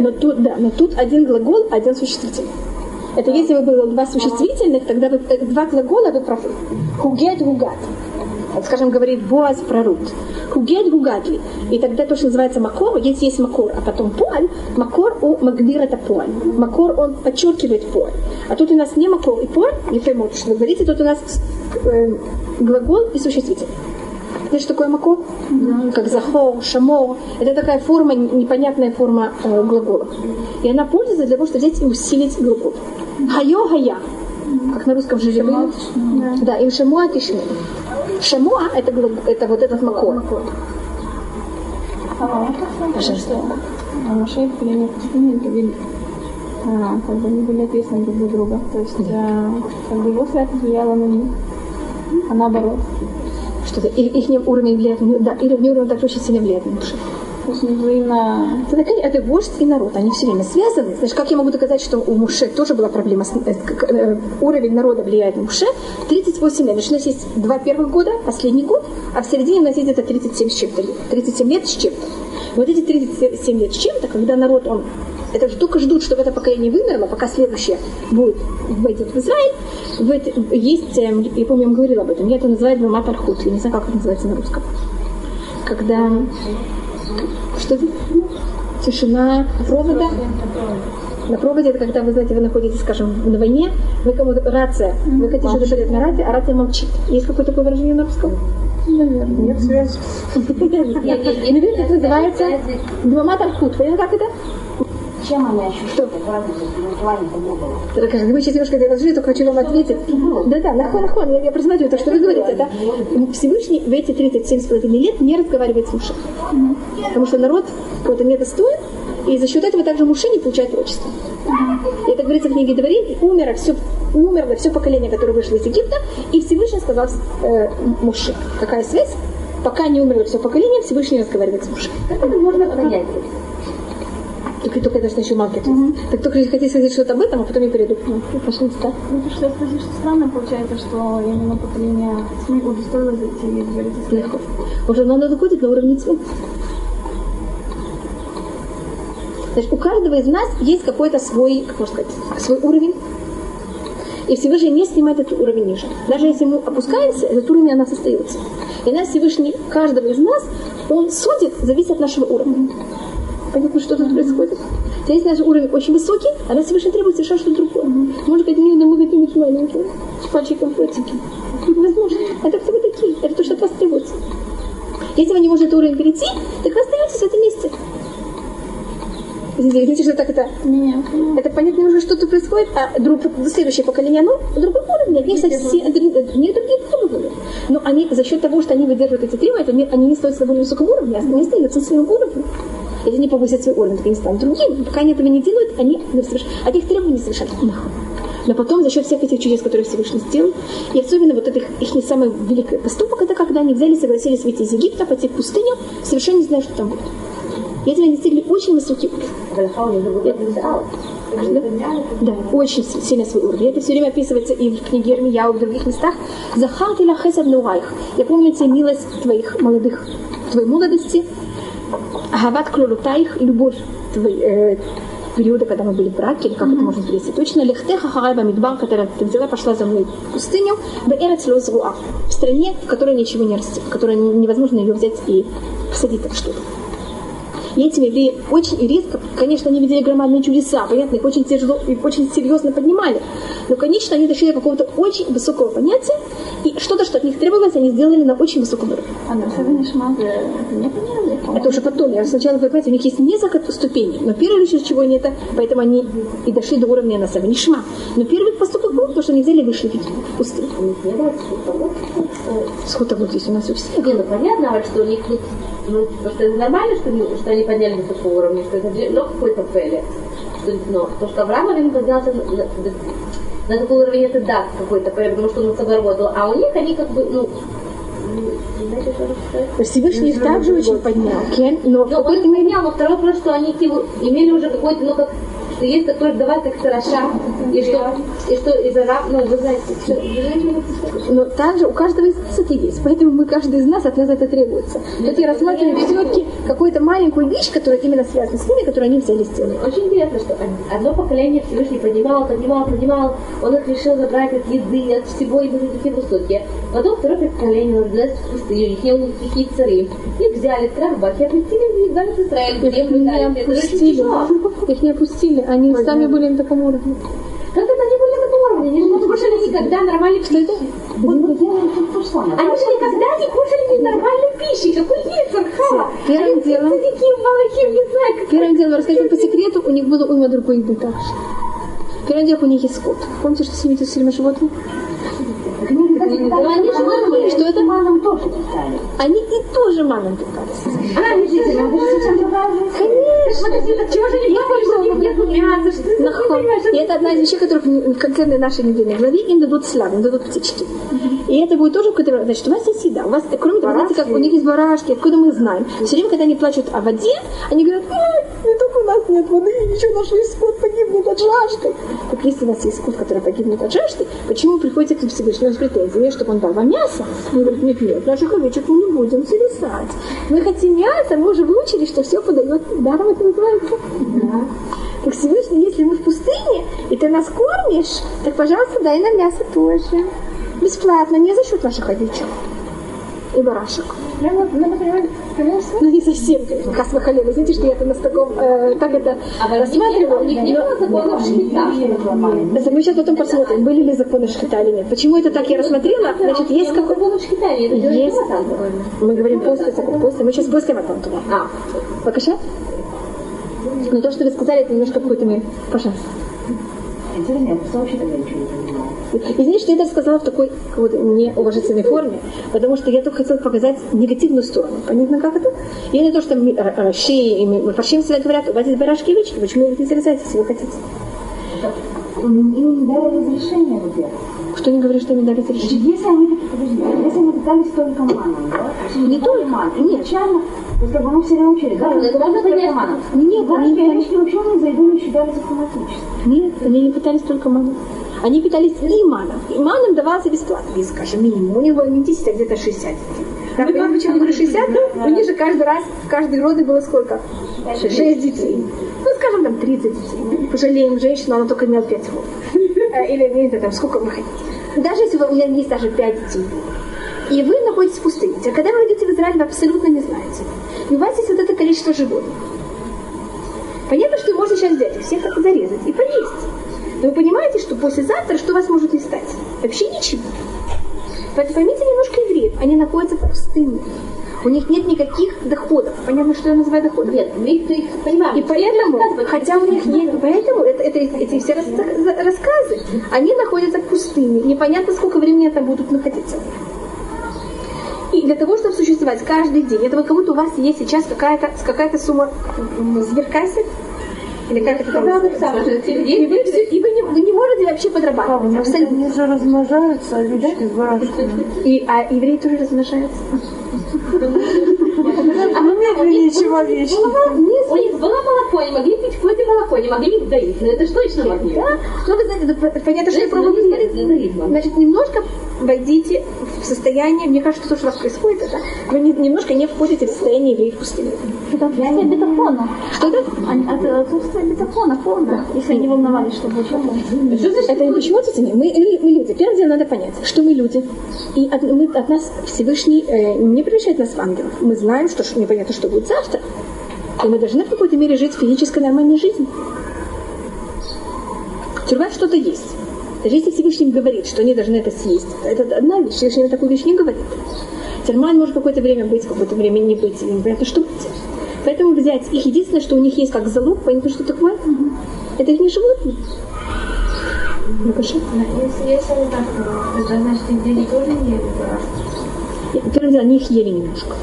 Но тут, да, но тут один глагол, один существительный. Это если бы было два существительных, тогда бы э, два глагола вы правы. Хугет, гугат. Скажем, говорит Боаз про Рут. Хугет, гугатли. И тогда то, что называется макор, если есть макор, а потом поль, макор у Магдир это поль. Макор, он подчеркивает поль. А тут у нас не макор и поль, не поймут, что вы говорите, тут у нас э, глагол и существительный. Знаешь, что такое макор? Как захор, шамор. Это такая форма, непонятная форма э, глагола. И она пользуется для того, чтобы взять и усилить глагол. Хайо, гая. Как на русском же было. Да, и шамуа тишму. Шамуа это, это вот этот. Пожалуйста. А были, а, как бы они были ответственны друг за друга. То есть, а, как бы его святость влияла на них, а наоборот. Что-то их, их уровень влияет, да, или уровень так очень сильно влияет на душу. Взаимно Это, это вождь и народ, они все время связаны. Знаешь, как я могу доказать, что у Муше тоже была проблема, с, э, э, уровень народа влияет на Муше? 38 лет. Значит, у нас есть два первых года, последний год, а в середине у нас есть это 37 с чем-то лет. 37 лет с чем-то. И вот эти 37 лет с чем-то, когда народ, он это же только ждут, чтобы это поколение вымерло, пока следующее будет войдет в Израиль. В это- есть, эм, я помню, я вам говорила об этом, я это называю Бамат Архут, я не знаю, как это называется на русском. Когда что это? Тишина провода. На проводе это когда, вы знаете, вы находитесь, скажем, на войне, вы кому-то рация, вы хотите что-то передать на рации, а рация молчит. Есть какое-то такое выражение на русском? нет связи. Наверное, это называется Двамат Архут. Понятно, как это? Чем они ощущают разницу в желании-то не было? Кажется, вы сейчас немножко разжили, только хочу вам ответить. Да-да, нахон, нахон, я, я просматриваю то, что вы говорите. Это Всевышний в эти 37,5 лет не разговаривает с Муше. Потому что народ какой-то недостоин, и за счет этого также Муше не получает отчество. И это говорится в книге Дворим, и умерло все, умерло все поколение, которое вышло из Египта, и Всевышний сказал э, Муше. Какая связь? Пока не умерло все поколение, Всевышний разговаривает с Муше. Как это можно понять? Только, только это что еще маркет. Так только хотите сказать что-то об этом, а потом я перейду. Ну, пожалуйста. Ну, то, что я спросила, что странно получается, что именно поколение СМИ удостоилось зайти и говорить о Легко. Уже оно доходит на уровне цвет. Значит, у каждого из нас есть какой-то свой, как можно сказать, свой уровень. И Всевышний не снимает этот уровень ниже. Даже если мы опускаемся, этот уровень у нас остается. И нас Всевышний, каждого из нас, он судит, зависит от нашего уровня. Понятно, что тут происходит? То есть наш уровень очень высокий, а нас Всевышний требует совершенно что-то другое. Может быть, мы хотим быть маленькими, с пальчиком фотики. Невозможно. Это кто вы такие? Это то, что от вас требуется. Если вы не можете этот уровень перейти, так вы остаетесь в этом месте. Извините, что так это... Нет. Это понятно уже что-то происходит, а друг, следующее поколение, оно на другом уровне, от них совсем не другие требования. Но они за счет того, что они выдерживают эти требования, они, не стоят на более высоком уровне, а они остаются на своем уровне. Если они повысят свой уровень, станут другими. Пока они этого не делают, они не соверш- от их требований не совершенно. Но потом за счет всех этих чудес, которые Всевышний сделал, и особенно вот этот их не самый великий поступок, это когда они взяли, согласились выйти из Египта, пойти в пустыню, совершенно не зная, что там будет. И этим они достигли очень высокий уровень. Называлось. Да, очень си- сильно свой уровень. Это все время описывается и в книге Ирмия, и в других местах. Захар ты нурайх. Я помню тебе милость твоих молодых, твоей молодости. Агават клолутайх, любовь твой, э, периода, когда мы были в браке, или как это можно перевести точно. Лехтеха харайба мидбар, которая ты взяла, пошла за мной в пустыню. Беэрец лозруа. В стране, в которой ничего не растет, в которой невозможно ее взять и посадить так что-то. И эти евреи очень резко, конечно, они видели громадные чудеса, понятно, их очень тяжело и очень серьезно поднимали. Но, конечно, они дошли до какого-то очень высокого понятия, и что-то, что от них требовалось, они сделали на очень высоком уровне. А на? Это уже потом. Я сначала говорю, понимаете, у них есть несколько ступеней, но первое лишь чего они это, поэтому они и дошли до уровня на Нишма. Но первый поступок был, потому что они взяли и вышли в пустыню. Сколько вот здесь у нас у всех. Не, ну понятно, что у них ну, просто это нормально, что, что они подняли до такого уровня, что это же, ну, какой-то пели. Что, ну, то, что Авраам Авин поднялся на, на, на такой уровень, это да, какой-то потому что он над собой работал. А у них они как бы, ну, Всевышний их также очень поднял, но в Ну, какой-то поднял, но второй вопрос, что они имели уже какой-то, ну, как, что есть такой давай как сараша, и что, и что из араб, ну, вы знаете, что- Но также у каждого из нас это есть. Поэтому мы, каждый из нас, от нас это требуется. Тут я рассматриваю все-таки какую-то маленькую вещь, которая именно связана с ними, которую они взяли сделали. Очень интересно, что одно поколение Всевышний поднимал, поднимал, поднимал, он их решил забрать от еды, от всего, и были такие высокие. Потом второе поколение было никаких царей. Их взяли, трахбах, и отметили в в Израиль, Их землю не опустили. Их не опустили. Они сами были на таком уровне. Как это они были на таком уровне? Они же не кушали никогда нормальной Что это? Мы самое. Они же никогда не кушали нормальной пищи. Какой яйцер, хава? Первым делом- Такие малахим, не знаю, как... Первым делом расскажу по секрету, у них было уйма другой еды также. Первым делом у них есть скот. Помните, что семьите все время животных? Они же были. Что это? Маном тоже питали. Они и тоже маном питались. А, действительно, это же совсем другая. Конечно. Подожди, так чего же они думают, что у них нет мяса? Что ты не Нахо. понимаешь? И это одна из вещей, которых в конкретной нашей недельной главе им дадут славу, им дадут птички. И это будет тоже какой-то... Значит, у вас есть еда. У вас, кроме того, знаете, как у них есть барашки, откуда мы знаем. Все время, когда они плачут о воде, они говорят, «Ой, не только у нас нет воды, еще наш весь скот погибнет от жажды. Так если у вас есть скот, который погибнет от жажды, почему вы приходите к Всевышнему с претензиями, чтобы он дал вам мясо? Он говорит, нет, нет, наших овечек мы не будем зависать. Мы хотим мясо, мы уже выучили, что все подает даром, это называется. Так Всевышний, если мы в пустыне, и ты нас кормишь, так, пожалуйста, дай нам мясо тоже. Бесплатно, не за счет наших овечек и барашек. Ну, ну, конечно, Ну, не совсем, Вахале. Вы знаете, что я это на таком, э, так это А рассматривала. у них не было законов шхита. Это мы сейчас потом посмотрим, были ли законы шхита или нет. Почему это так я рассмотрела? Значит, есть какой... законов шхита, это Есть. Мы говорим после после. Мы сейчас после туда. А, Покажи. Но то, что вы сказали, это немножко какой-то. Пожалуйста. Интересно, я просто вообще тогда ничего не понимала. Извините, что я это сказала в такой вот неуважительной форме, потому что я только хотела показать негативную сторону. Понятно, как это? И не то, что э, э, шеи и мы фаршим всегда говорят, у вас есть барашки и почему вы не зарезаете, если вы хотите? Им не дали разрешения, во-первых. Что не говорит, что не дали разрешение? Если они, подожди, если они питались только маном, да? то Не только, ман, нет. изначально, то есть как бы мы все время учили, да? Ну, это можно только маном. Нет, Барашки они овечки вообще не за еду не считались автоматически. Нет, они не питались только маном. Они питались и маном. И маном давался бесплатно. И, скажем, минимум. У них было не 10, а где-то 60 детей. Так, понимаете, почему говорю 60? У них же каждый раз, в каждой роды было сколько? 6 детей. Ну, скажем, там 30 детей. Пожалеем женщину, она только имела 5 слов. Или, не знаю, там, сколько вы хотите. Даже если у меня есть даже 5 детей. И вы находитесь в пустыне. А когда вы идете в Израиль, вы абсолютно не знаете. И у вас есть вот это количество животных. Понятно, что можно сейчас взять их всех зарезать и поесть. Но вы понимаете, что послезавтра что вас может не стать? Вообще ничего. Поэтому поймите немножко евреев. Они находятся в пустыне. У них нет никаких доходов. Понятно, что я называю доходом? нет, мы их, понимаем. И поэтому, хотя у них нет, поэтому это, это- эти все рас- рассказы, они находятся в пустыне. Непонятно, сколько времени там будут находиться. И для того, чтобы существовать каждый день, это вот как будто у вас есть сейчас какая-то какая сумма м, сберкассы, или как это называется? И вы, всё- и вы не, вы не можете вообще подрабатывать. Абсолютно. Они же размножаются, овечки с барашками. И, а евреи тоже размножаются. А мы медленнее, чем овечки. У них было молоко, они могли пить вроде молоко, не могли их доить. Но это ж точно могли. Да? Ну, вы знаете, понятно, что я ну, вам. Значит, немножко войдите в состояние, мне кажется, то, что у вас происходит, это вы не- немножко не входите в состояние евреев пустыни. это отсутствие бетафона. Что это? Это отсутствие бетафона полное, если они волновались, что будет? Это не почему это не? Мы, мы, мы люди. Первым делом надо понять, что мы люди. И от, мы, от нас Всевышний э, не превращает нас в ангелов. Мы знаем, что непонятно, что будет завтра. И мы должны в какой-то мере жить физической нормальной жизнью. Тюрьма что-то есть. Даже если Всевышний говорит, что они должны это съесть, это одна вещь, Всевышний такую вещь не говорит. Тюрьма может какое-то время быть, какое-то время не быть, непонятно, что будет. Поэтому взять их единственное, что у них есть как залог, понятно, что такое? Это их не животные. Ну, Если, если они так, это значит, их тоже не ели Первое дело, они их ели немножко.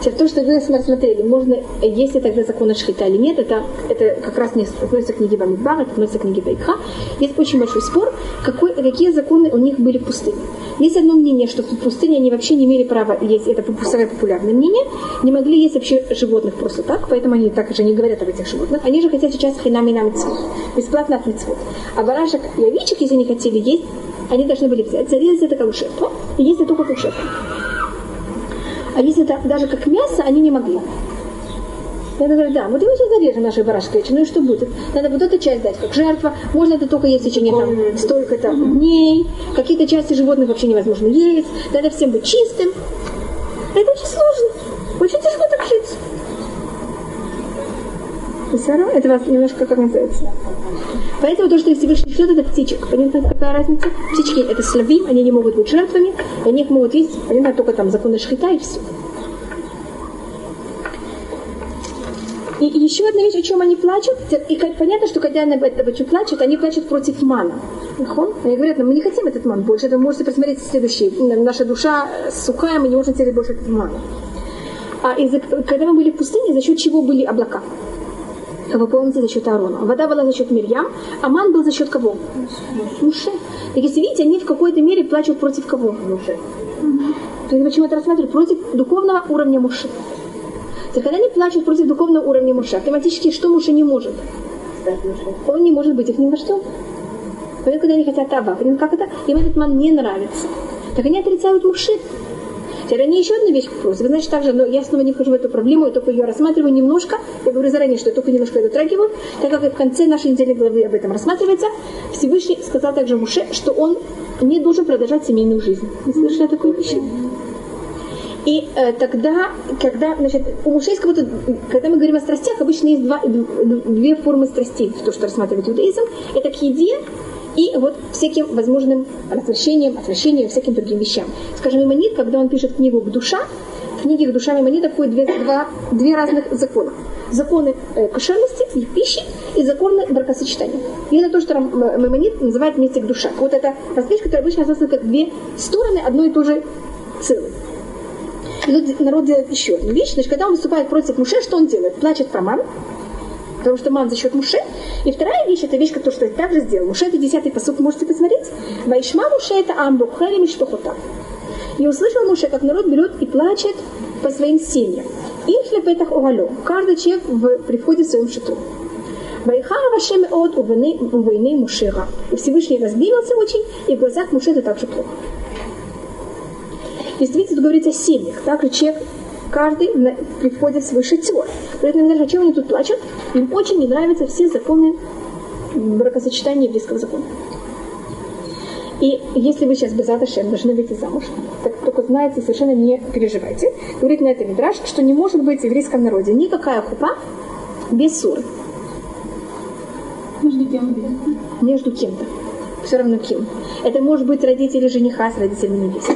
Теперь то, что мы рассмотрели, можно, есть ли тогда закон шхита или нет, это, это как раз не относится к книге Бамидбар, это относится к книге Байкха. Есть очень большой спор, какой, какие законы у них были в пустыне. Есть одно мнение, что в пустыне они вообще не имели права есть, это самое популярное мнение, не могли есть вообще животных просто так, поэтому они так же не говорят об этих животных. Они же хотят сейчас хинами нам бесплатно от митцвот. А барашек и овечек, если они хотели есть, они должны были взять, зарезать это как ушепу, и есть это только как ушепу. А если это даже как мясо, они не могли. Я говорю, да, вот мы сейчас зарежем наши барашки, ну и что будет? Надо вот эту часть дать как жертва. Можно это только есть в течение там столько-то дней. Какие-то части животных вообще невозможно есть. Надо всем быть чистым. Это очень сложно. Очень тяжело так жить. Равно это вас немножко как называется. Поэтому то, что Всевышний шлет, это птичек. Понятно, какая разница? Птички это славим, они не могут быть жертвами, они их могут есть, понятно, только там законы шхита и все. И, и еще одна вещь, о чем они плачут, и понятно, что когда они об этом плачут, они плачут против мана. Они говорят, мы не хотим этот ман больше, это вы можете посмотреть следующий. Наша душа сухая, мы не можем терять больше этот мана. А из когда мы были в пустыне, за счет чего были облака? Вы помните, за счет Аарона. Вода была за счет Мирьям, а ман был за счет кого? Муше. Так если видите, они в какой-то мере плачут против кого? Муше. Угу. Почему это рассматривают? Против духовного уровня Муше. Так когда они плачут против духовного уровня Муше, автоматически что Муше не может? Он не может быть их ни вождем. Поэтому, когда они хотят Аба, как это? Им этот ман не нравится. Так они отрицают Муше. Теперь они еще одну вещь просят. Значит, также, но я снова не вхожу в эту проблему, я только ее рассматриваю немножко. Я говорю заранее, что я только немножко это трагиваю, так как в конце нашей недельной главы об этом рассматривается. Всевышний сказал также Муше, что он не должен продолжать семейную жизнь. Вы слышали такую вещь? И э, тогда, когда, значит, у Муше есть как когда мы говорим о страстях, обычно есть два, две формы страстей, то, что рассматривает иудаизм. Это к еде и вот всяким возможным развращением, отвращением, всяким другим вещам. Скажем, Иманит, когда он пишет книгу к душа, в книге к душам Иманита входят две, два, две разных закона. Законы э, кошерности и пищи и законы бракосочетания. И это то, что Маймонит называет вместе к душа. Вот это различие, которое обычно рассматривается как две стороны одной и той же целой. И тут народ делает еще одну вещь. Значит, когда он выступает против Муше, что он делает? Плачет про маму, потому что ман за счет Муше. И вторая вещь, это вещь, которую что также сделал. Муше это десятый посуд, можете посмотреть. Вайшма Муше это амбу, херем что хотам. И услышал Муше, как народ берет и плачет по своим семьям. Им шлепетах угалю. Каждый человек в, при в своем шатру. Вайха Вашем от у войны Мушера. И Всевышний разбился очень, и в глазах Муше это также плохо. Действительно, тут говорится о семьях. Также человек каждый приходит в свой шатер. Поэтому даже чем они тут плачут, им очень не нравятся все законы бракосочетания еврейского закона. И если вы сейчас без Аташем должны выйти замуж, так только знаете, совершенно не переживайте. Говорит на это Мидраш, что не может быть в еврейском народе никакая хупа без ссоры. Между кем? Между кем-то. Все равно кем. Это может быть родители жениха с родителями невесты.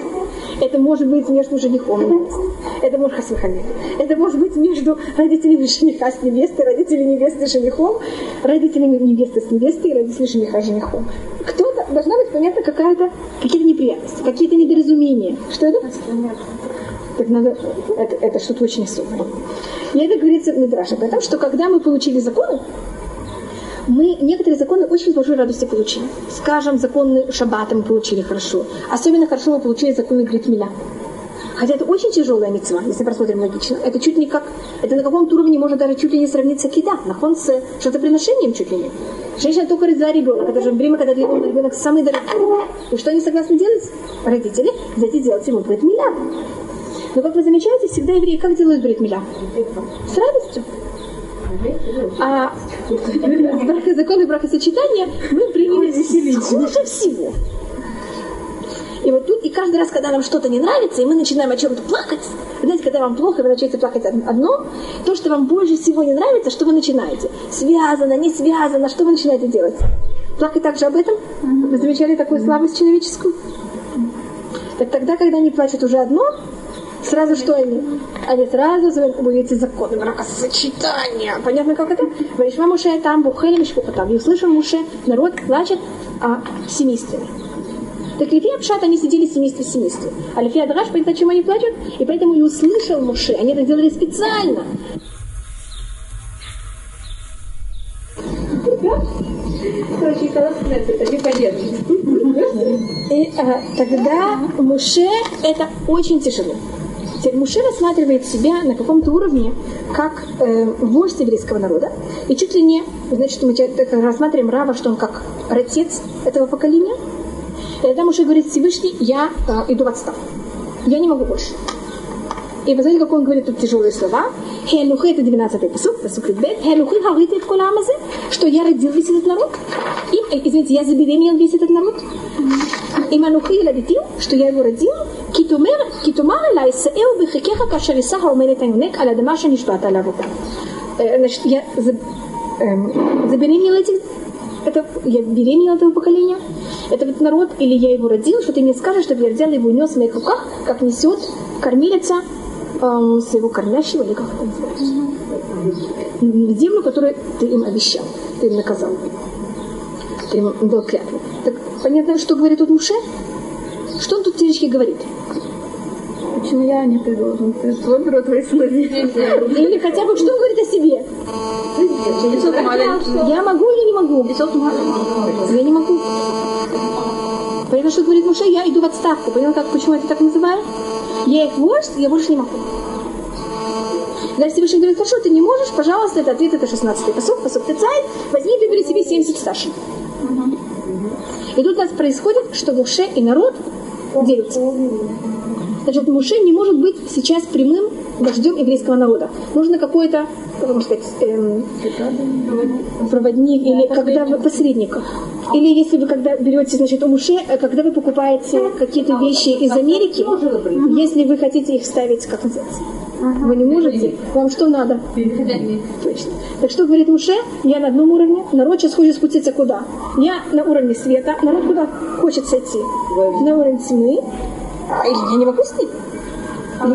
Это может быть между женихом и невестой. Это может хасвихамид. Это может быть между родителями жениха с невестой, родителями невесты с женихом, родителями невесты с невестой и родителями жениха с женихом. Кто-то, должна быть понятна какая-то, какие-то неприятности, какие-то недоразумения. Что это? Так надо, это, это что-то очень особое. И это говорится в Мидраше, потому что когда мы получили законы, мы некоторые законы очень большой радостью получили. Скажем, законы Шаббата мы получили хорошо. Особенно хорошо мы получили законы Бритмиля. Хотя это очень тяжелая мецва, если посмотрим логично. Это чуть не как, это на каком-то уровне можно даже чуть ли не сравниться кида, нахон с приношением чуть ли не. Женщина только родила ребенка, это же время, когда для ребенок самый дорогой. И что они согласны делать? Родители взять и делать ему бритмиля. Но как вы замечаете, всегда евреи как делают бритмиля? С радостью. А законы бракосочетания мы приняли хуже всего. И вот тут, и каждый раз, когда нам что-то не нравится, и мы начинаем о чем-то плакать, знаете, когда вам плохо, вы начинаете плакать одно, то, что вам больше всего не нравится, что вы начинаете? Связано, не связано, что вы начинаете делать? Плакать также об этом? Вы замечали такую слабость человеческую? Так тогда, когда они плачут уже одно, сразу что они? Они сразу эти законы бракосочетания. Понятно, как это? Варишма Муше там, Бухели там. И услышал Муше, народ плачет о семействе. Так Лифи Апшат, они сидели семейство в семействе. А Лифи Адраш, понятно, чем они плачут? И поэтому и услышал Муше. Они это делали специально. Короче, это не поддерживает. И а, тогда Муше это очень тяжело. Теперь Муше рассматривает себя на каком-то уровне как э, вождь еврейского народа. И чуть ли не, значит, мы рассматриваем Рава, что он как отец этого поколения. И тогда Муше говорит Всевышний, я э, иду в отставку. Я не могу больше. И вы знаете, как он говорит тут тяжелые слова? Хелухи это 12-й посуд, посуд Бет. Хелухи хаврити это коламазе, что я родил весь этот народ. И, э, извините, я забеременел весь этот народ. И манухи ילדתים, что я его родил, כי תאמר אליי, שאהו בחיקך כאשר יישא העומדת היונק על אדמה שנשבעת עליו אותה. Значит, я забеременел этих это я беременела этого поколения, это вот народ, или я его родил, что ты мне скажешь, чтобы я взял его и унес в моих руках, как несет кормилица эм, своего кормящего, или как это называется, в землю, которую ты им обещал, ты им наказал, ты им дал клятву. Понятно, что говорит тут Муше? Что он тут Тиричке говорит? Почему я не ты должен? Ты твой бюро твои слуги. Или хотя бы что он говорит о себе? Я могу или не могу? Я не могу. Понятно, что говорит Муше, я иду в отставку. Понятно, как, почему это так называю? Я их вождь, я больше не могу. Дальше Всевышний говорит, хорошо, ты не можешь, пожалуйста, это ответ, это 16-й посок, посок Тецай, возьми, выбери себе 70 старших. И тут у нас происходит, что Муше и народ делятся. Значит, Муше не может быть сейчас прямым вождем еврейского народа. Нужно какое-то, как можно сказать, эм, проводник или когда вы посредник. Или если вы когда берете, значит, у Муше, э, когда вы покупаете какие-то вещи из Америки, если вы хотите их ставить, как называется, вы не можете, вам что надо? Точно. Так что говорит Муше? Я на одном уровне, народ сейчас хочет спуститься куда? Я на уровне света, народ куда хочет сойти? На уровень тьмы, а я не могу с ним.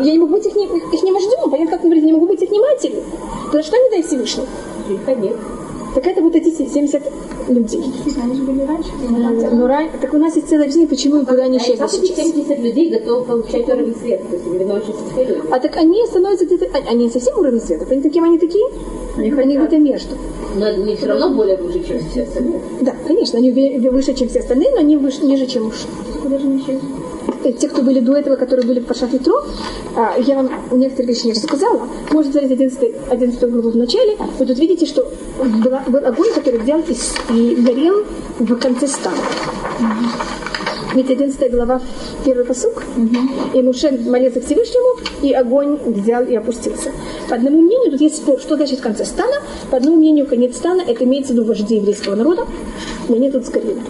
Я не могу быть их, не, их, их не вождем. Понятно, как говорит, я не могу быть их не матерью. Тогда что они дай Всевышний? Нет. Так это вот эти 70 людей. Они же были раньше. Но ран... Так у нас есть целая жизнь, почему никуда не исчезли Как эти сейчас. 70 людей готовы получать уровень света? То есть они научатся сферировать. А так они становятся где-то... а- Они совсем уровень света. Понятно, кем они такие? Они, они где-то между. Но они все равно более выше, чем все остальные. Да, конечно, они выше, чем все остальные, но они выше, ниже, чем уж. Куда же они исчезли? Те, кто были до этого, которые были в Пашат Ятро, а, я вам некоторые вещи не рассказала. Можете взять 11, 11 главу в начале. Вы тут видите, что была- был огонь, который взял и, и горел в конце стана. Ведь 11 глава, первый посук. И Муше молился к Всевышнему, и огонь взял и опустился. По одному мнению, тут есть спор, что значит в конце стана. По одному мнению, конец стана, это имеется в виду вожди еврейского народа, они тут сгорели.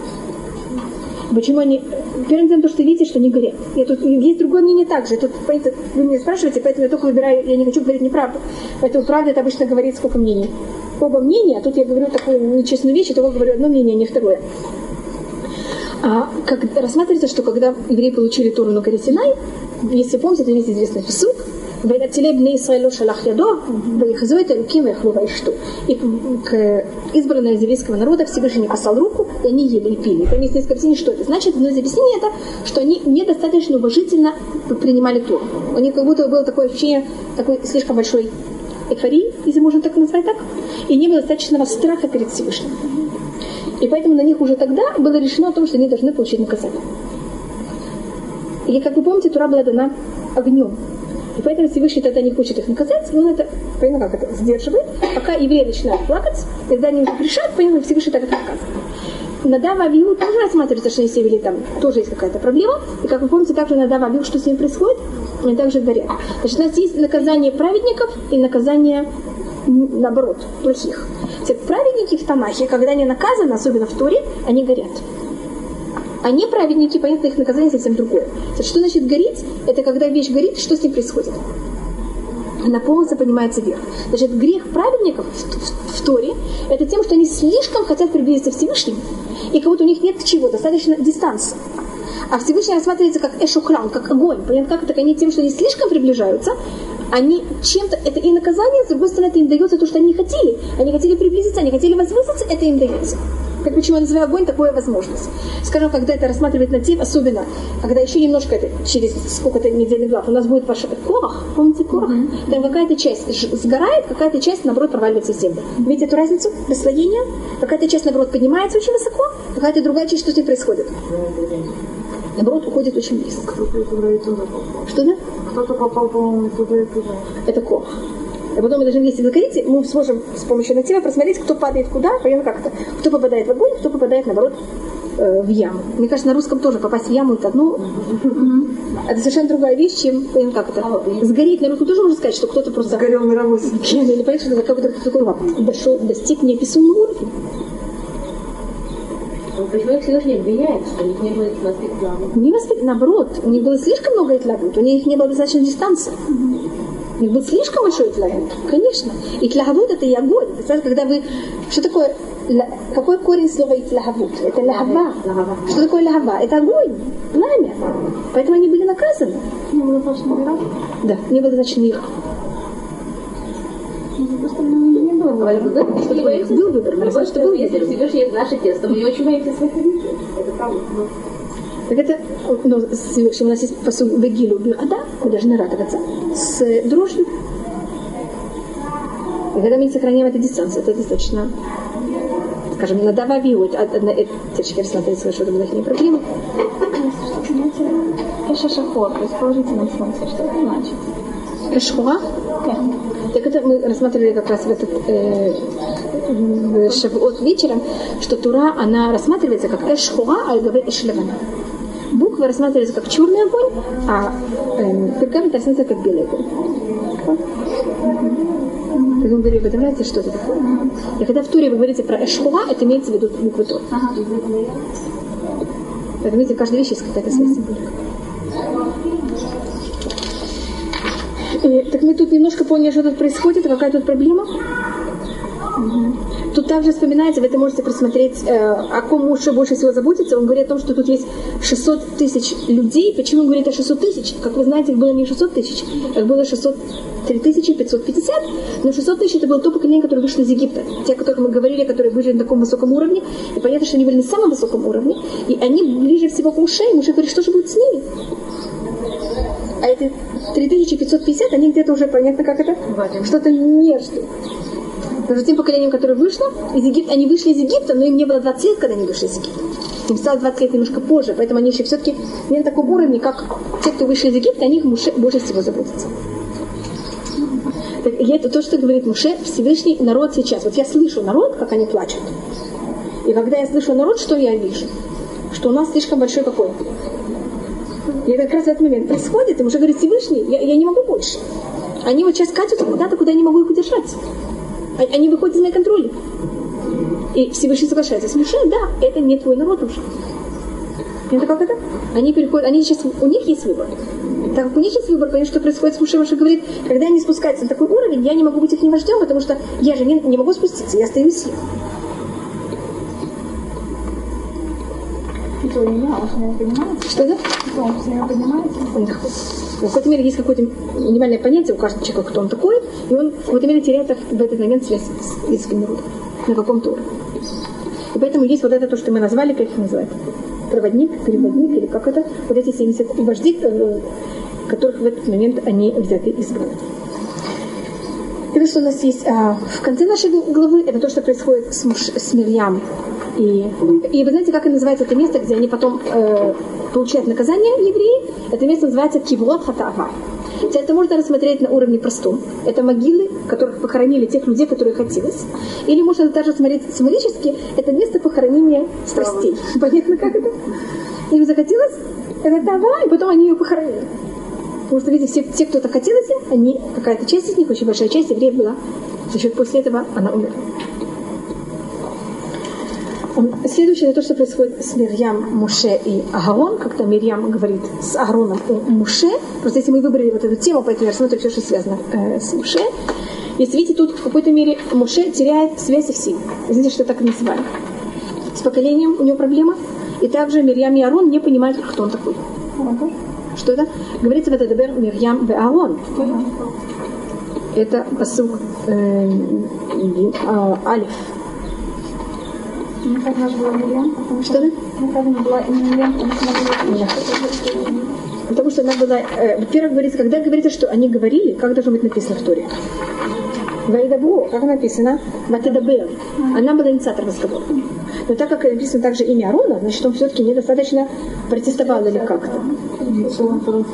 Почему они... Первым делом то, что видите, что они горят. Я тут... Есть другое мнение также. Тут, вы меня спрашиваете, поэтому я только выбираю, я не хочу говорить неправду. Поэтому правда это обычно говорит сколько мнений. Оба мнения, а тут я говорю такую нечестную вещь, я только говорю одно мнение, а не второе. А как рассматривается, что когда евреи получили Тору на горе Синай, если помните, это весь известный посуд, «Ваятиле бней Исраилу шалах ядо, ваихзует элуким ваихлу ваишту». И к избранной из еврейского народа Всевышний послал руку, и они ели и пили. Там есть несколько объяснений, что это значит. Одно из объяснений это, что они недостаточно уважительно принимали Тору. У них как будто было такое ощущение такой слишком большой эйфории, если можно так назвать так, и не было достаточного страха перед Всевышним. И поэтому на них уже тогда было решено о том, что они должны получить наказание. И как вы помните, Тура была дана огнем. И поэтому Всевышний тогда не хочет их наказать, но он это, понятно, как это сдерживает, пока евреи начинают плакать, когда они уже решат, понятно, Всевышний так это наказывает. На Дава Авиу тоже рассматривается, что все вели там, тоже есть какая-то проблема. И как вы помните, также на Дава Авиу, что с ним происходит, они также горят. Значит, у нас есть наказание праведников и наказание наоборот, плохих. Те праведники в Танахе, когда они наказаны, особенно в Торе, они горят. А неправедники, понятно, их наказание совсем другое. Что значит гореть? Это когда вещь горит, что с ней происходит? Она полностью поднимается вверх. Значит, грех праведников в, в, в Торе – это тем, что они слишком хотят приблизиться к Всевышнему, и как будто у них нет чего, достаточно дистанции. А Всевышний рассматривается как эшукран, как огонь. Понятно, как? Так они тем, что они слишком приближаются, они чем-то, это и наказание, с другой стороны, это им дается то, что они хотели. Они хотели приблизиться, они хотели возвыситься, это им дается. Как почему я называю огонь, такое возможность. Скажем, когда это рассматривать на тем, особенно, когда еще немножко это, через сколько-то недельных глав, у нас будет ваш корах, помните корах? Mm-hmm. Там какая-то часть сгорает, какая-то часть, наоборот, проваливается в землю. Видите эту разницу? Расслоение? Какая-то часть, наоборот, поднимается очень высоко, какая-то другая часть, что с ней происходит наоборот, уходит очень близко. Кто-то. Что да? Кто-то попал, по-моему, туда и туда. Это кох. А потом мы должны вместе закорить, мы сможем с помощью натива просмотреть, кто падает куда, понятно как это. Кто попадает в огонь, кто попадает, наоборот, э, в яму. Мне кажется, на русском тоже попасть в яму это одно. Это совершенно другая вещь, чем, понятно как это. Сгореть на русском тоже можно сказать, что кто-то просто... Сгорел мировой. Я не понимаю, что как будто такой дошел, достиг неописуемого уровня. Ну, почему их Всевышний обвиняет, что у них не было воспит Не воспит, наоборот, у них было слишком много итлавут, у них не было достаточно дистанции. Них был слишком большой итлавут, конечно. Итлавут это и огонь. Представляете, когда вы... Что такое... Какой корень слова итлавут? Это лахава. Что такое лахава? Это огонь, пламя. Поэтому они были наказаны. Не было достаточно мира? Да, не было достаточно мира. Просто не было выбора. Был выбор, что был Если Всевышний есть наше тесто, мы не очень боимся своих родителей. Это правда. Так это, ну, с, у нас есть посуд Вегилу Бирада, мы должны радоваться, с дрожью. И когда мы не сохраняем эту дистанцию, это достаточно, скажем, надава виут, одна этичка рассматривается, что это была не проблема. Эша шахор, то есть положительном смысле, что это значит? Эшхуа? Так это мы рассматривали как раз в этот э, в Шавуот вечером, что Тура, она рассматривается как Эшхуа, аль-Гаве Эшлевана. Буквы рассматриваются как черный огонь, а э, пергамент рассматривается как белый огонь. Так он говорит, вы знаете, что это такое? И когда в Туре вы говорите про Эшхуа, это имеется в виду буквы Тур. Так, видите, каждая вещь есть какая-то своя символика. И, так мы тут немножко поняли, что тут происходит, какая тут проблема. Тут также вспоминается, вы это можете просмотреть, э, о ком Муше больше всего заботится. Он говорит о том, что тут есть 600 тысяч людей. Почему он говорит о 600 тысяч? Как вы знаете, их было не 600 тысяч, их было 600 3550, но 600 тысяч это было то поколение, которое вышло из Египта. Те, о которых мы говорили, которые были на таком высоком уровне. И понятно, что они были на самом высоком уровне. И они ближе всего к Муше. И Муше говорит, что же будет с ними? А эти 3550, они где-то уже понятно, как это? Что-то между. Между тем поколением, которое вышло из Египта, они вышли из Египта, но им не было 20 лет, когда они вышли из Египта. Им стало 20 лет немножко позже, поэтому они еще все-таки не на таком уровне, как те, кто вышли из Египта, они их Муше больше всего заботятся. Так, и это то, что говорит Муше, Всевышний народ сейчас. Вот я слышу народ, как они плачут. И когда я слышу народ, что я вижу? Что у нас слишком большой какой? И это как раз в этот момент происходит, и уже говорит Всевышний, я, я не могу больше. Они вот сейчас катятся куда-то, куда я не могу их удержать. Они выходят из моего контроля. И Всевышний соглашается с Муше, да, это не твой народ уже. Это как это? Они переходят, они сейчас, у них есть выбор. Так как у них есть выбор, конечно, что происходит с Муше, Муше говорит, когда они спускаются на такой уровень, я не могу быть их не вождем, потому что я же не, не могу спуститься, я остаюсь с. Что, знаю, он не поднимается? Что да? Что, он все поднимается? Он такой. В какой-то мере есть какое-то минимальное понятие у каждого человека, кто он такой, и он в какой-то мере теряет в этот момент связь с языком народа на каком-то уровне. И поэтому есть вот это то, что мы назвали, как их называют, проводник, переводник, или как это, вот эти 70 вожди, э, которых в этот момент они взяты из города. Это что у нас есть а, в конце нашей главы, это то, что происходит с, муж, с Мирьям. И, и вы знаете, как это называется это место, где они потом э, получают наказание, евреи? Это место называется Киврот Хатава. Это можно рассмотреть на уровне простом. Это могилы, которых похоронили тех людей, которые хотелось. Или можно даже смотреть символически, это место похоронения страстей. Понятно, как это? Им захотелось, это Тава, и потом они ее похоронили. Потому что, видите, все, те, кто это хотелось, они, какая-то часть из них, очень большая часть евреев была. За счет после этого она умерла. Следующее это то, что происходит с Мирьям, Муше и Агарон, когда Мирьям говорит с Агароном о Муше. Просто если мы выбрали вот эту тему, поэтому я рассмотрю все, что связано э, с Муше. Если видите, тут в какой-то мере Муше теряет связь со всеми. Извините, что так и называю. С поколением у него проблема. И также Мирьям и Арон не понимают, кто он такой. Что это? Говорится в это Мирьям и Арон. Это посыл э, э, Алиф. Была Мирьям, потому Что она была именно Мирьям, потому что она была Потому что она была... Э, во-первых, говорится, когда говорится, что они говорили, как должно быть написано в Торе? Вайдабу, как написано? Ватедабер. Она была инициатор разговора. Но так как написано также имя Арона, значит, он все-таки недостаточно протестовал или как-то.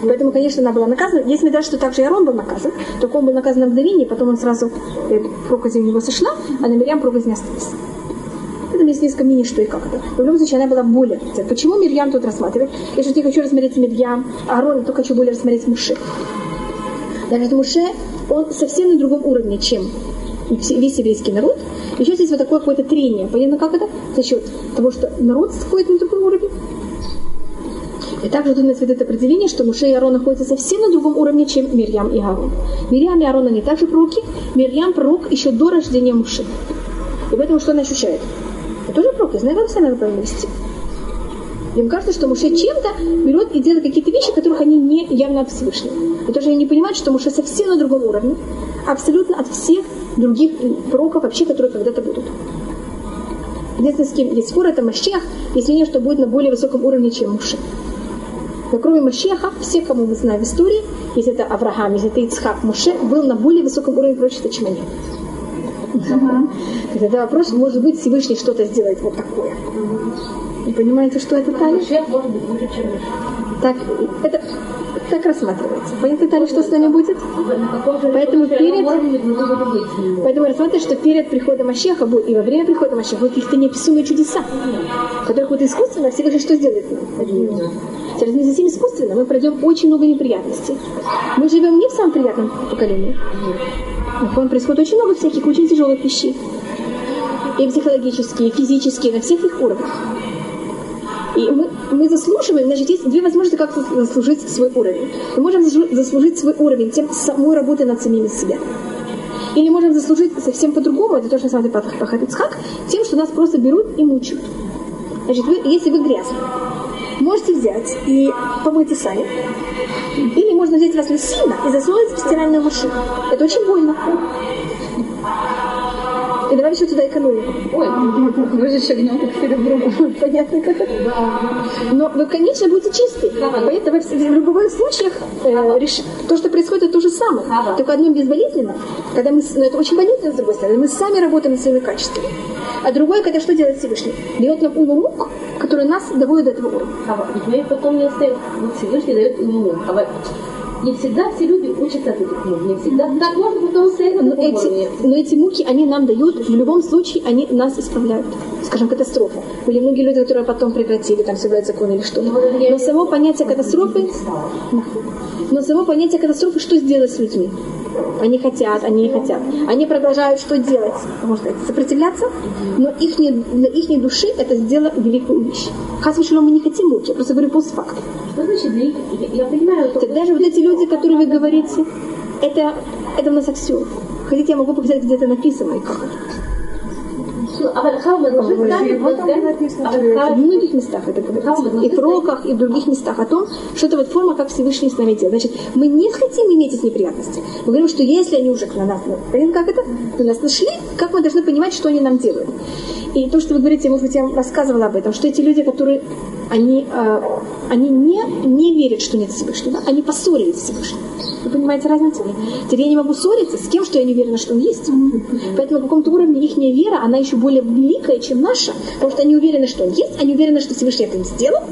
Поэтому, конечно, она была наказана. Если даже что также и Арон был наказан, только он был наказан на мгновение, потом он сразу, э, проказь у него сошла, а на Мирьям проказь не осталась. Это есть несколько мнений, что и как это. В любом случае, она была более. Почему Мирьям тут рассматривает? Я же не хочу рассмотреть Мирьям, а Арон, только хочу более рассмотреть Муше. Даже Муше, он совсем на другом уровне, чем весь еврейский народ. Еще здесь вот такое какое-то трение. Понятно, как это? За счет того, что народ сходит на другой уровень. И также тут у нас это определение, что Муше и Арон находятся совсем на другом уровне, чем Мирьям и Аарон. Мирьям и Аарон, они также пророки. Мирьям пророк еще до рождения Муше. И поэтому что она ощущает? Я тоже как себя надо правильно вести. Им кажется, что Муше чем-то берет и делает какие-то вещи, которых они не явно от Всевышнего. И тоже они понимают, что Муше совсем на другом уровне, абсолютно от всех других пророков вообще, которые когда-то будут. Единственное, с кем есть спор, это Машех, если не, что будет на более высоком уровне, чем Муше. Но кроме Машеха, все, кому мы знаем в истории, если это Авраам, если это Ицхак, Муше, был на более высоком уровне пророчества, чем они. Uh-huh. Тогда вопрос, может быть, Всевышний что-то сделает вот такое. Вы понимаете, что это чем Так, это так рассматривается. Понятно, Таня, что с нами будет? Поэтому перед... Поэтому рассматривается, что перед приходом Мащеха будет, и во время прихода Мащеха будут какие-то неописуемые чудеса, которые будут искусственно, Всевышний что сделает нам? Через не совсем искусственно мы пройдем очень много неприятностей. Мы живем не в самом приятном поколении. Он происходит очень много всяких очень тяжелых вещей. И психологические, и физические, на всех их уровнях. И мы, мы заслуживаем, значит, есть две возможности, как заслужить свой уровень. Мы можем заслужить свой уровень тем самой работой над самими себя. Или можем заслужить совсем по-другому, это то, что на самом деле Пахат Ицхак, тем, что нас просто берут и мучают. Значит, вы, если вы грязны, можете взять и помыться сами. Или можно взять вас сильно и засунуть в стиральную машину. Это очень больно. И давай еще туда экономим. Ой, вы же шагнем как серебро. Понятно, как это? Но вы, конечно, будете чисты. Поэтому в любых случаях э, реш... то, что происходит, это то же самое. Только одно безболезненно. Когда мы, ну, это очень болезненно, с другой стороны, мы сами работаем над своими качествами. А другое, когда что делает Всевышний? Дает нам уму который нас доводит до этого уровня. Ведь мы потом не остаем. Вот Всевышний дает уму. Не всегда все люди учатся от этих мук. Не всегда так можно потом стоять на но эти, но эти муки, они нам дают, в любом случае, они нас исправляют. Скажем, катастрофа. Были многие люди, которые потом прекратили, там соблюдать закон или что. Но само понятие катастрофы, но само понятие катастрофы, что сделать с людьми? Они хотят, они не хотят. Они продолжают что делать? Можно сказать, сопротивляться, но их, для их души это сделало великую вещь. Хасвишелом мы не хотим муки, я просто говорю постфактум. Что значит для их? Я понимаю, что... Даже вот эти люди, которые вы говорите, это, это у нас аксиом. Хотите, я могу показать, где это написано и как это. В многих местах это говорится. И в пророках, и в других местах о том, что это вот форма, как Всевышний с нами делает. Значит, мы не хотим иметь эти неприятности. Мы говорим, что если они уже на нас, как это? На нас нашли, как мы должны понимать, что они нам делают. И то, что вы говорите, может быть, я вам рассказывала об этом, что эти люди, которые, они, э, они не, не верят, что нет Всевышнего, они поссорились с Всевышним. Вы понимаете разницу? Теперь я не могу ссориться с кем, что я не уверена, что он есть. Поэтому на каком-то уровне их вера, она еще более великая, чем наша, потому что они уверены, что он есть, они уверены, что Всевышний это им сделал,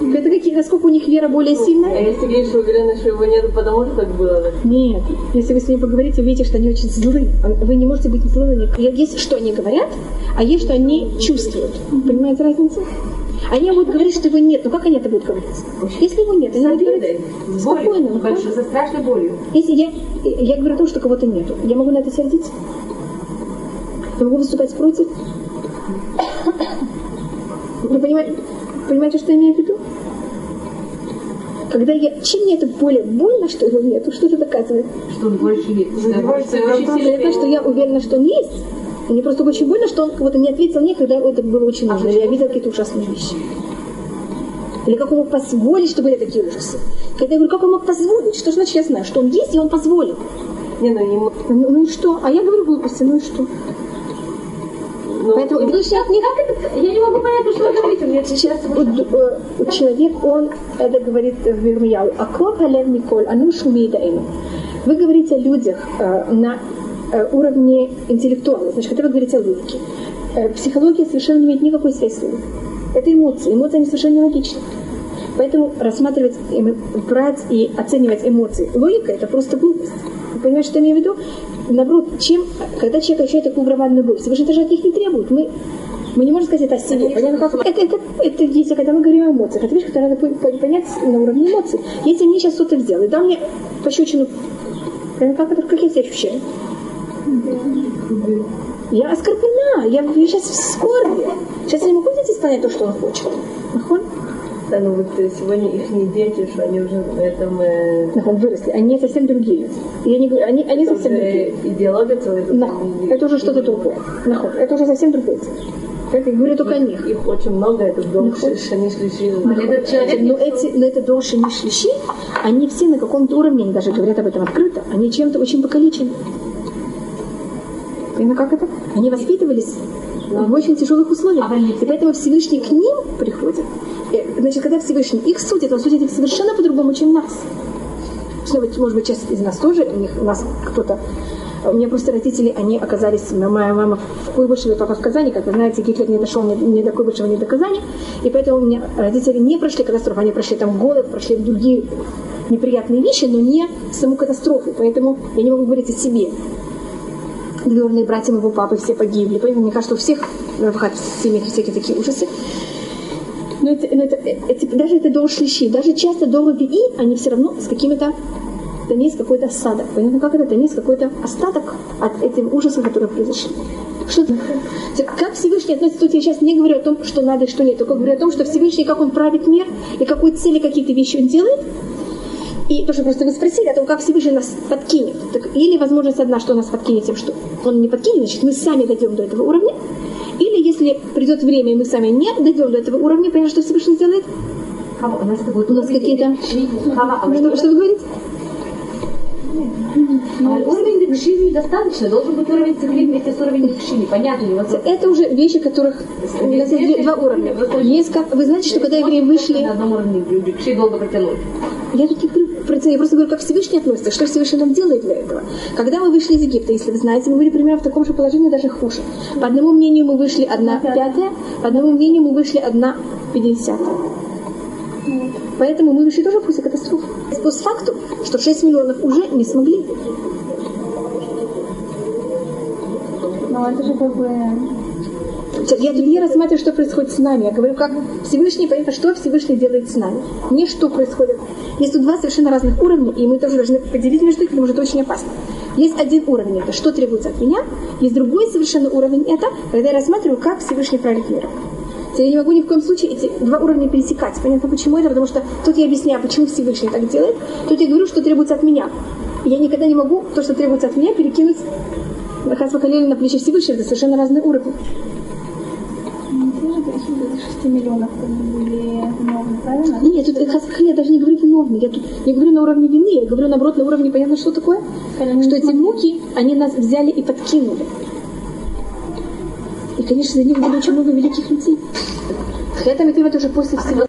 это какие, насколько у них вера более сильная? А если что уверены, что его нет, потому что так было? Да? Нет. Если вы с ними поговорите, увидите, что они очень злы. Вы не можете быть злы на них. Есть, что они говорят, а есть, что они чувствуют. Понимаете разницу? Они будут говорить, что его нет. Но как они это будут говорить? Если его нет, будут говорить спокойно. Ну, Большой, со страшной болью. Если я, я говорю о том, что кого-то нету, я могу на это сердиться? Я могу выступать против? Вы понимаете, понимаете, что я имею в виду? Когда я, чем мне это более больно, что его нету, что это доказывает? Что он больше есть. Сильно Это что я уверена, что он есть. Мне просто очень больно, что он кого-то не ответил мне, когда это было очень нужно. Или я видела какие-то ужасные вещи. Или как он мог позволить, чтобы были такие ужасы. Когда я говорю, как он мог позволить, что значит я знаю, что он есть, и он позволил. Не, ну ему... Ну, ну и что? А я говорю глупости, ну и что? Ну, Поэтому Всевышний от них Как это? Я не могу понять, что вы говорите. Мне сейчас вот, э, человек, он это говорит в Ирмияу, «Акор халев Николь, ану шумида ему». Вы говорите о людях э, на уровне интеллектуальном, значит, когда вы говорите о логике. Э, психология совершенно не имеет никакой связи с логикой. Это эмоции. Эмоции, они совершенно нелогичны. Поэтому рассматривать, брать и оценивать эмоции логикой – это просто глупость. Вы понимаете, что я имею в виду? Наоборот, чем, когда человек ощущает такую громадную боль, Всевышний даже от них не требует. Мы, мы не можем сказать это о себе. Понятно, как? Это, это, это если когда мы говорим о эмоциях. Это вещь, которую надо пон- понять на уровне эмоций. Если мне сейчас кто-то сделал и дал мне пощечину, как, это, как я себя ощущаю? Я оскорблена, я, я сейчас в скорби. Сейчас я не могу здесь исполнять то, что он хочет. Нахон? Да, ну вот э, сегодня их не дети, что они уже в этом э, Нахон выросли. Они совсем другие. Я не говорю, они, они совсем другие. идеология целая. Нахон. Это уже что-то другое. Нахон. Это уже совсем другое. Это я говорю только о них. Их очень много, это дом Нахуй. Шани Шлиши. Этот человек Но эти, но это дольше не шлищи, они все на каком-то уровне, они даже говорят об этом открыто, они чем-то очень покалечены. Понятно, как это? Они воспитывались в очень тяжелых условиях. И поэтому Всевышний к ним приходит. Значит, когда Всевышний их судит, он судит их совершенно по-другому, чем нас. Что, может быть, часть из нас тоже, у них у нас кто-то у меня просто родители, они оказались, моя мама в Куйбышеве, папа в Казани, как вы знаете, Гитлер не дошел ни, ни до Куйбышева, ни до Казани, и поэтому у меня родители не прошли катастрофу, они прошли там голод, прошли другие неприятные вещи, но не саму катастрофу, поэтому я не могу говорить о себе. Двоюродные братья моего папы все погибли, поэтому мне кажется, у всех в семьях всякие такие ужасы. Но, это, но это, эти, даже это до шлищи, даже часто до и они все равно с какими-то там есть какой-то осадок. Понятно, как это? Там есть какой-то остаток от этих ужасов, которые произошли. Что это? Как Всевышний относится, тут я сейчас не говорю о том, что надо и что нет, только говорю о том, что Всевышний, как он правит мир, и какой цели какие-то вещи он делает. И то, что просто вы спросили о том, как Всевышний нас подкинет. Так, или возможность одна, что нас подкинет тем, что он не подкинет, значит, мы сами дойдем до этого уровня. Или если придет время, и мы сами не дойдем до этого уровня, понятно, что Всевышний сделает? Хава, у нас У нас какие-то... Хава, а Что, что вы говорите? А уровень декшини недостаточно, должен быть уровень цикли вместе с уровнем декшини. Понятно, невозможно. Это уже вещи, которых у нас есть два уровня. Есть как, вы знаете, что когда евреи вышли, На одном уровне декши долго протянуть. я тут не я просто говорю, как Всевышний относится, что Всевышний нам делает для этого. Когда мы вышли из Египта, если вы знаете, мы были примерно в таком же положении, даже хуже. По одному мнению мы вышли одна пятая, по одному мнению мы вышли одна пятидесятая. Поэтому мы вышли тоже после катастрофы. Факту, что 6 миллионов уже не смогли. Ну, это же как бы... Я не рассматриваю, что происходит с нами. Я говорю, как Всевышний, понятно, что Всевышний делает с нами. Не что происходит. Есть тут два совершенно разных уровня, и мы тоже должны поделить между ними, потому что это очень опасно. Есть один уровень, это что требуется от меня. Есть другой совершенно уровень, это когда я рассматриваю, как Всевышний правит миром. Я не могу ни в коем случае эти два уровня пересекать. Понятно, почему это? Потому что тут я объясняю, почему Всевышний так делает. Тут я говорю, что требуется от меня. Я никогда не могу то, что требуется от меня, перекинуть Хасва Халеля на плечи Всевышнего. Это совершенно разные уровни. Ну, те же пришли до 6 миллионов, были виновны, правильно? Нет, тут Халеля даже не говорю виновны. Я тут не говорю на уровне вины, я говорю наоборот на уровне, понятно, что такое? Что эти муки, они нас взяли и подкинули. И, конечно, за них было очень много великих людей. Хотя там это уже после всего.